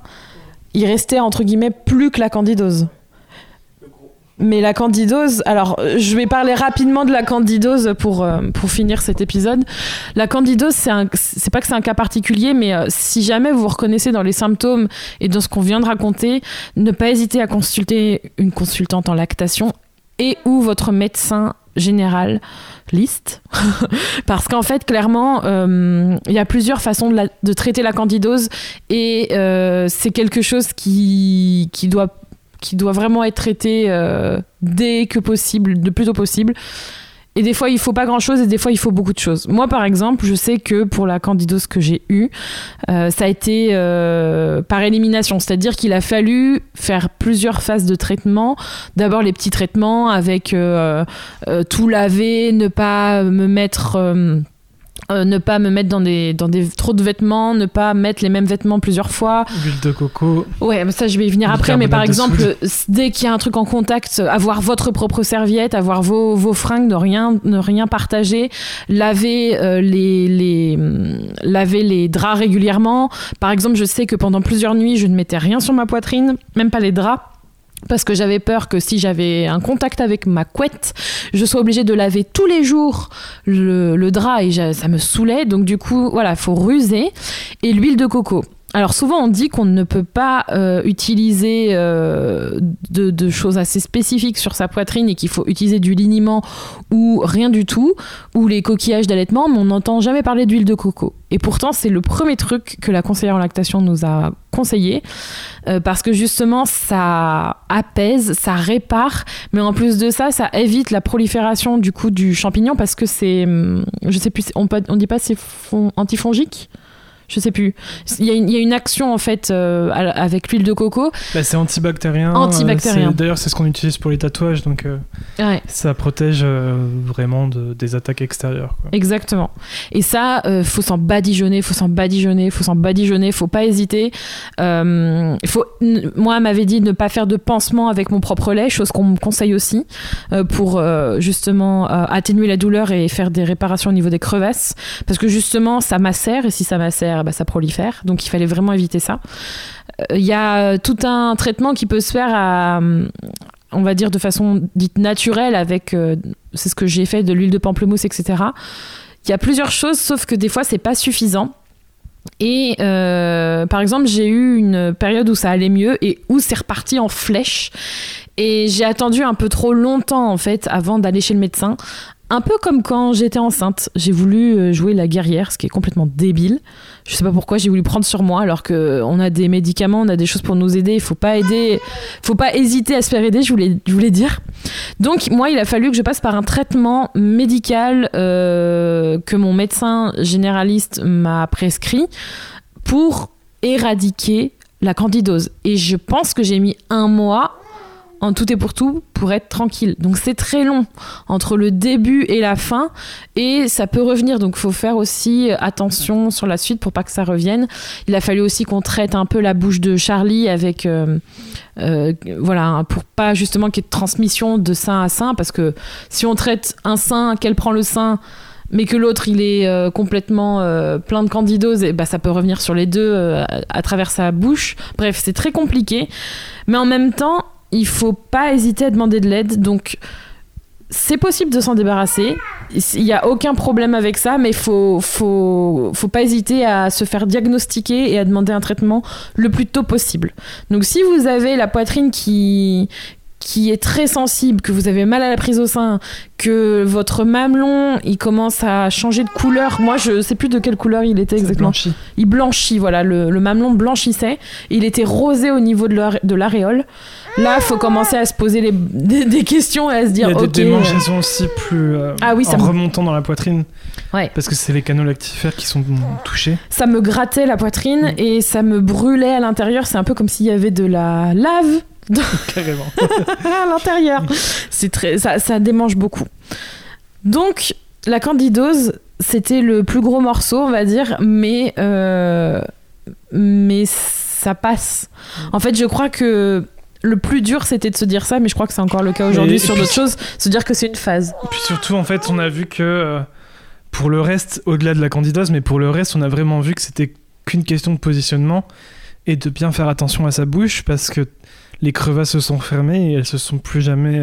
Il restait entre guillemets plus que la candidose. Mais la candidose, alors je vais parler rapidement de la candidose pour, euh, pour finir cet épisode. La candidose, c'est pas que c'est un cas particulier, mais euh, si jamais vous vous reconnaissez dans les symptômes et dans ce qu'on vient de raconter, ne pas hésiter à consulter une consultante en lactation et ou votre médecin général liste <laughs> parce qu'en fait clairement euh, il y a plusieurs façons de, la- de traiter la candidose et euh, c'est quelque chose qui, qui doit qui doit vraiment être traité euh, dès que possible, le plus tôt possible. Et des fois, il faut pas grand-chose et des fois, il faut beaucoup de choses. Moi, par exemple, je sais que pour la candidose que j'ai eue, euh, ça a été euh, par élimination. C'est-à-dire qu'il a fallu faire plusieurs phases de traitement. D'abord, les petits traitements avec euh, tout laver, ne pas me mettre... euh, ne pas me mettre dans des, dans des trop de vêtements, ne pas mettre les mêmes vêtements plusieurs fois, Huile de coco. Ouais, mais ça je vais y venir après. Mais par exemple, dès qu'il y a un truc en contact, avoir votre propre serviette, avoir vos, vos fringues, ne rien, ne rien partager, laver euh, les, les, hum, laver les draps régulièrement. Par exemple, je sais que pendant plusieurs nuits, je ne mettais rien sur ma poitrine, même pas les draps. Parce que j'avais peur que si j'avais un contact avec ma couette, je sois obligée de laver tous les jours le, drap et ça me saoulait. Donc du coup, voilà, faut ruser. Et l'huile de coco. Alors souvent on dit qu'on ne peut pas euh, utiliser euh, de, choses assez spécifiques sur sa poitrine et qu'il faut utiliser du liniment ou rien du tout, ou les coquillages d'allaitement, mais on n'entend jamais parler d'huile de coco. Et pourtant c'est le premier truc que la conseillère en lactation nous a conseillé, euh, parce que justement ça apaise, ça répare, mais en plus de ça, ça évite la prolifération du coup du champignon, parce que c'est, hum, je sais plus, on, on dit pas c'est fon- antifongique? Je sais plus. Il y, a une- il y a une action en fait euh, avec l'huile de coco. Bah, c'est antibactérien. Antibactérien. euh, c'est- D'ailleurs, c'est ce qu'on utilise pour les tatouages, donc euh, Ouais, ça protège euh, vraiment de- des attaques extérieures. quoi. exactement. Et ça, faut s'en badigeonner, faut s'en badigeonner, faut s'en badigeonner, faut pas hésiter. Faut, moi, m'avait dit de ne pas faire de pansement avec mon propre lait, chose qu'on me conseille aussi pour justement atténuer la douleur et faire des réparations au niveau des crevasses, parce que justement, ça macère et si ça macère, bah, ça prolifère. Donc, il fallait vraiment éviter ça. Euh, Il y a tout un traitement qui peut se faire à on va dire de façon dite naturelle avec euh, c'est ce que j'ai fait de l'huile de pamplemousse etc il y a plusieurs choses sauf que des fois c'est pas suffisant Et euh, par exemple, j'ai eu une période où ça allait mieux et où c'est reparti en flèche. Et j'ai attendu un peu trop longtemps en fait avant d'aller chez le médecin. Un peu comme quand j'étais enceinte, j'ai voulu euh, jouer la guerrière, ce qui est complètement débile. Je sais pas pourquoi j'ai voulu prendre sur moi alors que on a des médicaments, on a des choses pour nous aider. Il faut pas aider, faut pas hésiter à se faire aider. Je voulais, je voulais dire. Donc moi, il a fallu que je passe par un traitement médical euh, que mon médecin généraliste m'a prescrit pour éradiquer la candidose. Et je pense que j'ai mis un mois en tout et pour tout pour être tranquille. Donc c'est très long entre le début et la fin et ça peut revenir. Donc faut faire aussi attention sur la suite pour pas que ça revienne. Il a fallu aussi qu'on traite un peu la bouche de Charlie avec euh, euh, voilà pour pas justement qu'il y ait de transmission de sein à sein parce que si on traite un sein qu'elle prend le sein mais que l'autre il est euh, complètement plein de candidose, et bah, ça peut revenir sur les deux à travers sa bouche. Bref, c'est très compliqué. Mais en même temps, il faut pas hésiter à demander de l'aide. Donc, c'est possible de s'en débarrasser. Il n'y a aucun problème avec ça, mais faut, faut, faut pas hésiter à se faire diagnostiquer et à demander un traitement le plus tôt possible. Donc, si vous avez la poitrine qui, qui est très sensible, que vous avez mal à la prise au sein, que votre mamelon il commence à changer de couleur. Moi, je sais plus de quelle couleur il était exactement. Il blanchit, voilà, le, le, mamelon blanchissait. Il était rosé au niveau de l'aréole. Là, il faut commencer à se poser les, <laughs> des, questions et à se dire. Il y a des démangeaisons aussi plus. Euh, ah oui, en remontant dans la poitrine. Ouais. Parce que c'est les canaux lactifères qui sont touchés. Ça me grattait la poitrine mm. et ça me brûlait à l'intérieur. C'est un peu comme s'il y avait de la lave <laughs> Carrément. <laughs> à l'intérieur. C'est très, ça, ça démange beaucoup. Donc, la candidose, c'était le plus gros morceau, on va dire, mais, euh, mais ça passe. En fait, je crois que le plus dur, c'était de se dire ça, mais je crois que c'est encore le cas aujourd'hui sur d'autres choses, se dire que c'est une phase. Et puis surtout, en fait, on a vu que euh, pour le reste, au-delà de la candidose, mais pour le reste, on a vraiment vu que c'était qu'une question de positionnement et de bien faire attention à sa bouche parce que les crevasses se sont fermées et elles se sont plus jamais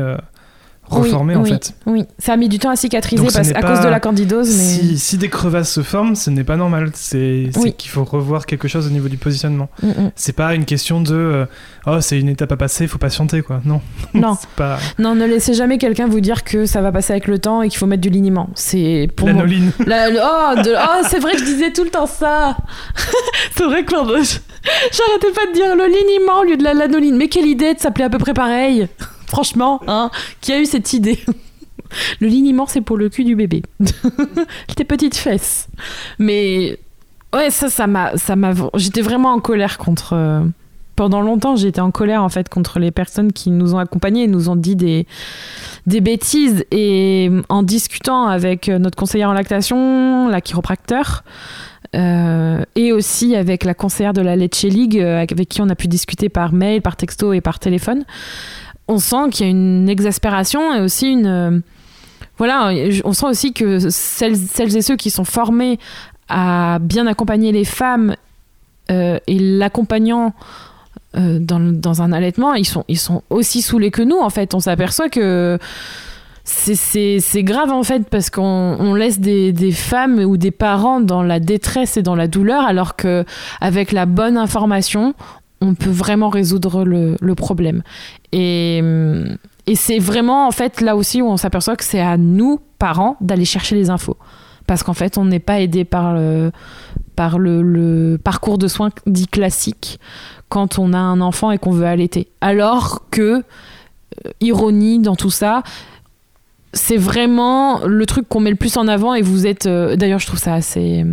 euh, reformées en fait. Oui, ça a mis du temps à cicatriser parce, à cause de la candidose. Mais... Si, des crevasses se forment, ce n'est pas normal. C'est qu'il faut revoir quelque chose au niveau du positionnement. Mm, mm. C'est pas une question de euh, oh c'est une étape à passer, il faut patienter quoi. Non. <laughs> Non. pas... non, ne laissez jamais quelqu'un vous dire que ça va passer avec le temps et qu'il faut mettre du liniment. C'est pour L'anoline. La... Oh, oh c'est vrai que je disais tout le temps ça. <laughs> c'est vrai que j'arrêtais pas de dire le liniment au lieu de la lanoline. Mais quelle idée de s'appeler à peu près pareil. Franchement, hein, qui a eu cette idée <laughs> Le liniment, c'est pour le cul du bébé. <laughs> Tes petites fesses. Mais ouais, ça, ça m'a, ça m'a. J'étais vraiment en colère contre. Euh, pendant longtemps, j'étais en colère en fait contre les personnes qui nous ont accompagnés et nous ont dit des, des bêtises. Et en discutant avec notre conseillère en lactation, la chiropracteur, euh, et aussi avec la conseillère de la Lecce League, euh, avec qui on a pu discuter par mail, par texto et par téléphone, on sent qu'il y a une exaspération et aussi une. Euh, voilà, on sent aussi que celles, et ceux qui sont formés à bien accompagner les femmes euh, et l'accompagnant euh, dans, dans, un allaitement, ils sont, ils sont aussi saoulés que nous, en fait. On s'aperçoit que c'est grave en fait parce qu'on laisse des, des, femmes ou des parents dans la détresse et dans la douleur alors que avec la bonne information on peut vraiment résoudre le, problème et, et c'est vraiment en fait là aussi où on s'aperçoit que c'est à nous, parents, d'aller chercher les infos. Parce qu'en fait, on n'est pas aidé par, le, par le, parcours de soins dit classique quand on a un enfant et qu'on veut allaiter. Alors que, euh, ironie dans tout ça, c'est vraiment le truc qu'on met le plus en avant et vous êtes... Euh, d'ailleurs, je trouve ça assez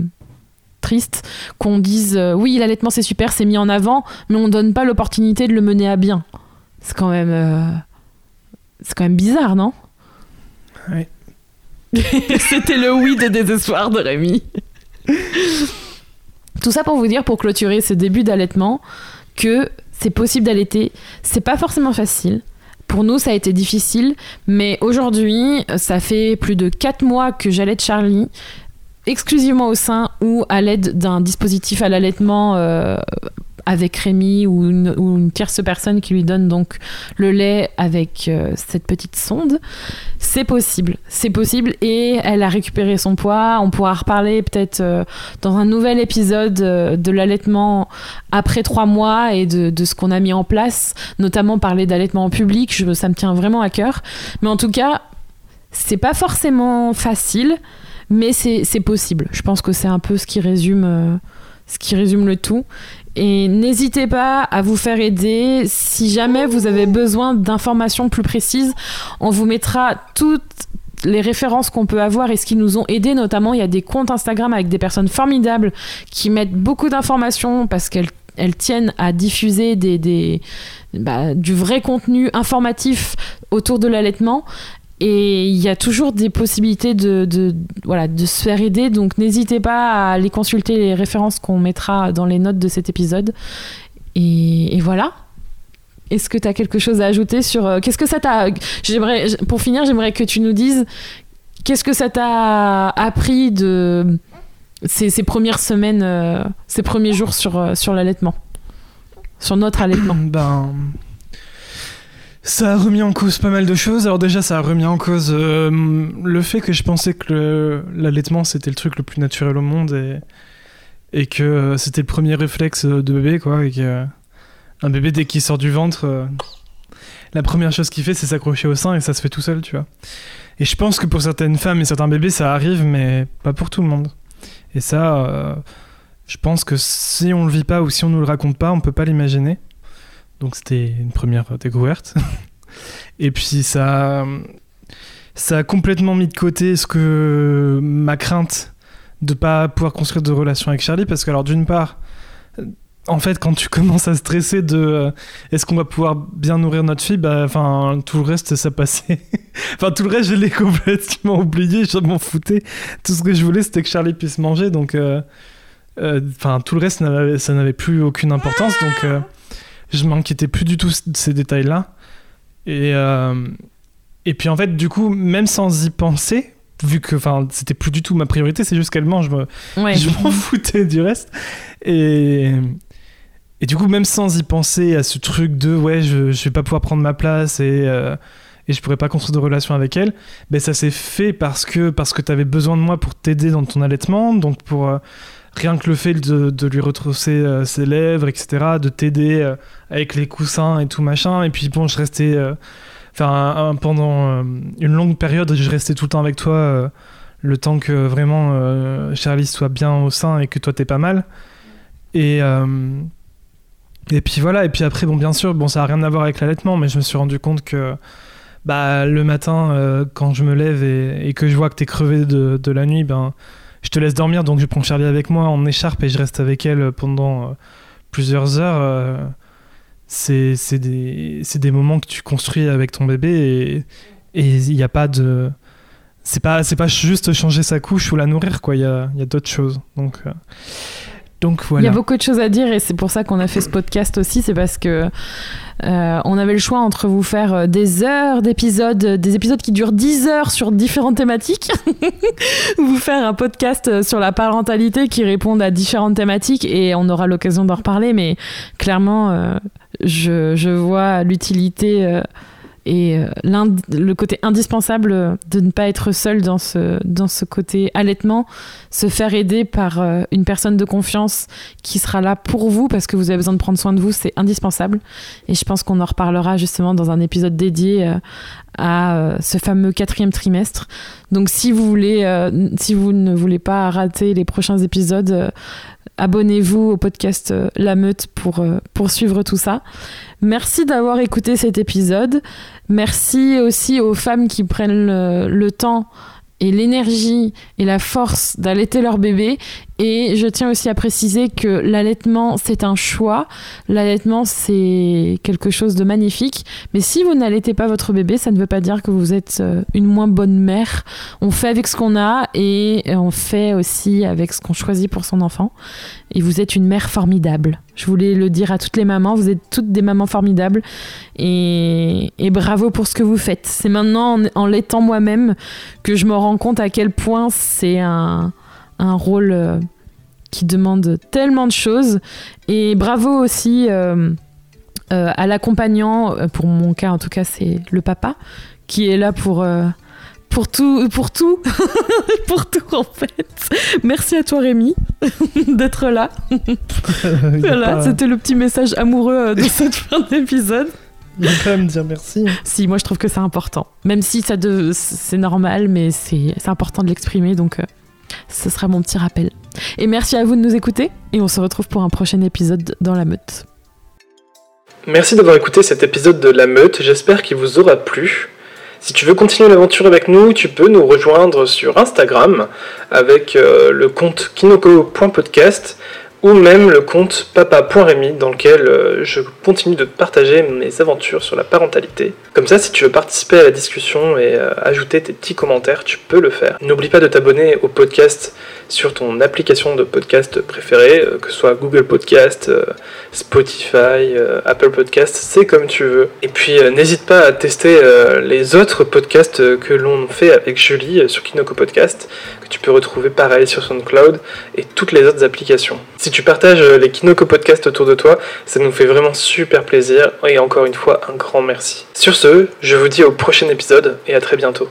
triste qu'on dise euh, oui l'allaitement c'est super c'est mis en avant mais on donne pas l'opportunité de le mener à bien c'est quand même. Euh, c'est quand même bizarre, non? Oui. <laughs> C'était le oui de désespoir de Rémi. Tout ça pour vous dire, pour clôturer ce début d'allaitement, que c'est possible d'allaiter. C'est pas forcément facile. Pour nous, ça a été difficile, mais aujourd'hui, ça fait plus de 4 mois que j'allaite Charlie, exclusivement au sein ou à l'aide d'un dispositif à l'allaitement euh, avec Rémi ou une, tierce personne qui lui donne donc le lait avec euh, cette petite sonde. C'est possible, c'est possible et elle a récupéré son poids. On pourra reparler peut-être euh, dans un nouvel épisode de l'allaitement après trois mois et de, ce qu'on a mis en place, notamment parler d'allaitement en public. Ça me tient vraiment à cœur. Mais en tout cas, c'est pas forcément facile, mais c'est possible. Je pense que c'est un peu ce qui résume. euh, ce qui résume le tout. Et n'hésitez pas à vous faire aider. Si jamais vous avez besoin d'informations plus précises, on vous mettra toutes les références qu'on peut avoir et ce qui nous ont aidés. Notamment, il y a des comptes Instagram avec des personnes formidables qui mettent beaucoup d'informations parce qu'elles elles tiennent à diffuser des, des- bah, du vrai contenu informatif autour de l'allaitement. Et il y a toujours des possibilités de, voilà, de se faire aider. Donc n'hésitez pas à aller consulter les références qu'on mettra dans les notes de cet épisode. Et, voilà. Est-ce que tu as quelque chose à ajouter sur... euh, Qu'est-ce que ça t'a... J'aimerais, pour finir, j'aimerais que tu nous dises qu'est-ce que ça t'a appris de ces, ces premières semaines, euh, ces premiers jours sur, euh, sur l'allaitement? Sur notre allaitement? Ben. Ça a remis en cause pas mal de choses. Alors, déjà, ça a remis en cause euh, le fait que je pensais que l'allaitement c'était le truc le plus naturel au monde et, que euh, c'était le premier réflexe de bébé, quoi. Et que euh, un bébé, dès qu'il sort du ventre, euh, la première chose qu'il fait c'est s'accrocher au sein et ça se fait tout seul, tu vois. Et je pense que pour certaines femmes et certains bébés, ça arrive, mais pas pour tout le monde. Et ça, euh, je pense que si on le vit pas ou si on nous le raconte pas, on peut pas l'imaginer. Donc c'était une première découverte. Et puis ça, ça a complètement mis de côté ce que ma crainte de pas pouvoir construire de relation avec Charlie, parce que alors d'une part, en fait, quand tu <laughs> commences à stresser de euh, est-ce qu'on va pouvoir bien nourrir notre fille, bah, enfin tout le reste ça passait. <laughs> enfin tout le reste je l'ai <laughs> complètement oublié, je m'en foutais. Tout ce que je voulais c'était que Charlie puisse manger, donc euh, euh, enfin tout le reste ça n'avait plus aucune importance, donc je m'inquiétais plus du tout de ces détails-là. Et, euh, et puis en fait, du coup, même sans y penser, vu que enfin, c'était plus du tout ma priorité, c'est juste qu'elle mange, je me- Ouais. je m'en <laughs> foutais du reste. Et, et du coup, même sans y penser à ce truc de ouais, je, je vais pas pouvoir prendre ma place et, euh, et je pourrais pas construire de relation avec elle, ben ça s'est fait parce que, parce que tu avais besoin de moi pour t'aider dans ton allaitement, donc pour. euh, Rien que le fait de, lui retrousser euh, ses lèvres, etc., de t'aider euh, avec les coussins et tout machin. Et puis bon, je restais, euh, enfin, pendant une longue période, je restais tout le temps avec toi, le temps que vraiment Charlie soit bien au sein et que toi t'es pas mal. Et et puis voilà. Et puis après, bon, bien sûr, bon, ça a rien à voir avec l'allaitement, mais je me suis rendu compte que bah le matin, quand je me lève et, et que je vois que t'es crevé de, de la nuit, ben je te laisse dormir, donc je prends Charlie avec moi en écharpe et je reste avec elle pendant euh, plusieurs heures. euh, c'est c'est des, c'est des moments que tu construis avec ton bébé et il n'y a pas de. C'est pas, c'est pas juste changer sa couche ou la nourrir, quoi. Il y a, y a d'autres choses. Donc, euh, donc Il y voilà. a beaucoup de choses à dire et c'est pour ça qu'on a fait ce podcast aussi. C'est parce que euh, on avait le choix entre vous faire euh, des heures d'épisodes, des épisodes qui durent 10 heures sur différentes thématiques, ou <laughs> vous faire un podcast euh, sur la parentalité qui répondent à différentes thématiques et on aura l'occasion d'en reparler. Mais clairement, je, vois l'utilité. Et euh, le côté indispensable de ne pas être seul dans ce, dans ce côté allaitement, se faire aider par euh, une personne de confiance qui sera là pour vous parce que vous avez besoin de prendre soin de vous, c'est indispensable. Et je pense qu'on en reparlera justement dans un épisode dédié euh, à euh, ce fameux quatrième trimestre. Donc si vous voulez, euh, si vous ne voulez pas rater les prochains épisodes, euh, abonnez-vous au podcast euh, La Meute pour euh, poursuivre tout ça. Merci d'avoir écouté cet épisode. Merci aussi aux femmes qui prennent le temps et l'énergie et la force d'allaiter leur bébé. Et je tiens aussi à préciser que l'allaitement, c'est un choix. L'allaitement, c'est quelque chose de magnifique. Mais si vous n'allaitez pas votre bébé, ça ne veut pas dire que vous êtes euh, une moins bonne mère. On fait avec ce qu'on a et on fait aussi avec ce qu'on choisit pour son enfant. Et vous êtes une mère formidable. Je voulais le dire à toutes les mamans. Vous êtes toutes des mamans formidables. Et, et bravo pour ce que vous faites. C'est maintenant en, en moi-même que je me rends compte à quel point c'est un, un rôle euh, qui demande tellement de choses. Et bravo aussi euh, euh, à l'accompagnant, pour mon cas en tout cas, c'est le papa, qui est là pour. pour tout, pour tout, <laughs> pour tout en fait. Merci à toi Rémi <laughs> d'être là. Voilà, pas- c'était le petit message amoureux de cette fin d'épisode. il a quand même dire merci. Si, moi je trouve que c'est important. Même si ça de... c'est normal, mais c'est c'est important de l'exprimer, donc euh, ce sera mon petit rappel. Et merci à vous de nous écouter, et on se retrouve pour un prochain épisode dans la meute. Merci d'avoir écouté cet épisode de La Meute, j'espère qu'il vous aura plu. Si tu veux continuer l'aventure avec nous, tu peux nous rejoindre sur Instagram avec euh, le compte kinoko.podcast ou même le compte papa.remy dans lequel euh, je continue de partager mes aventures sur la parentalité. Comme ça, si tu veux participer à la discussion et euh, ajouter tes petits commentaires, tu peux le faire. N'oublie pas de t'abonner au podcast sur ton application de podcast préférée, euh, que ce soit Google Podcast, Spotify, Apple Podcast, c'est comme tu veux. Et puis n'hésite pas à tester les autres podcasts que l'on fait avec Julie sur Kinoko Podcast, que tu peux retrouver pareil sur SoundCloud et toutes les autres applications. Tu partages euh, les Kinoko Podcasts autour de toi, ça nous fait vraiment super plaisir et encore une fois un grand merci. Sur ce, je vous dis au prochain épisode et à très bientôt.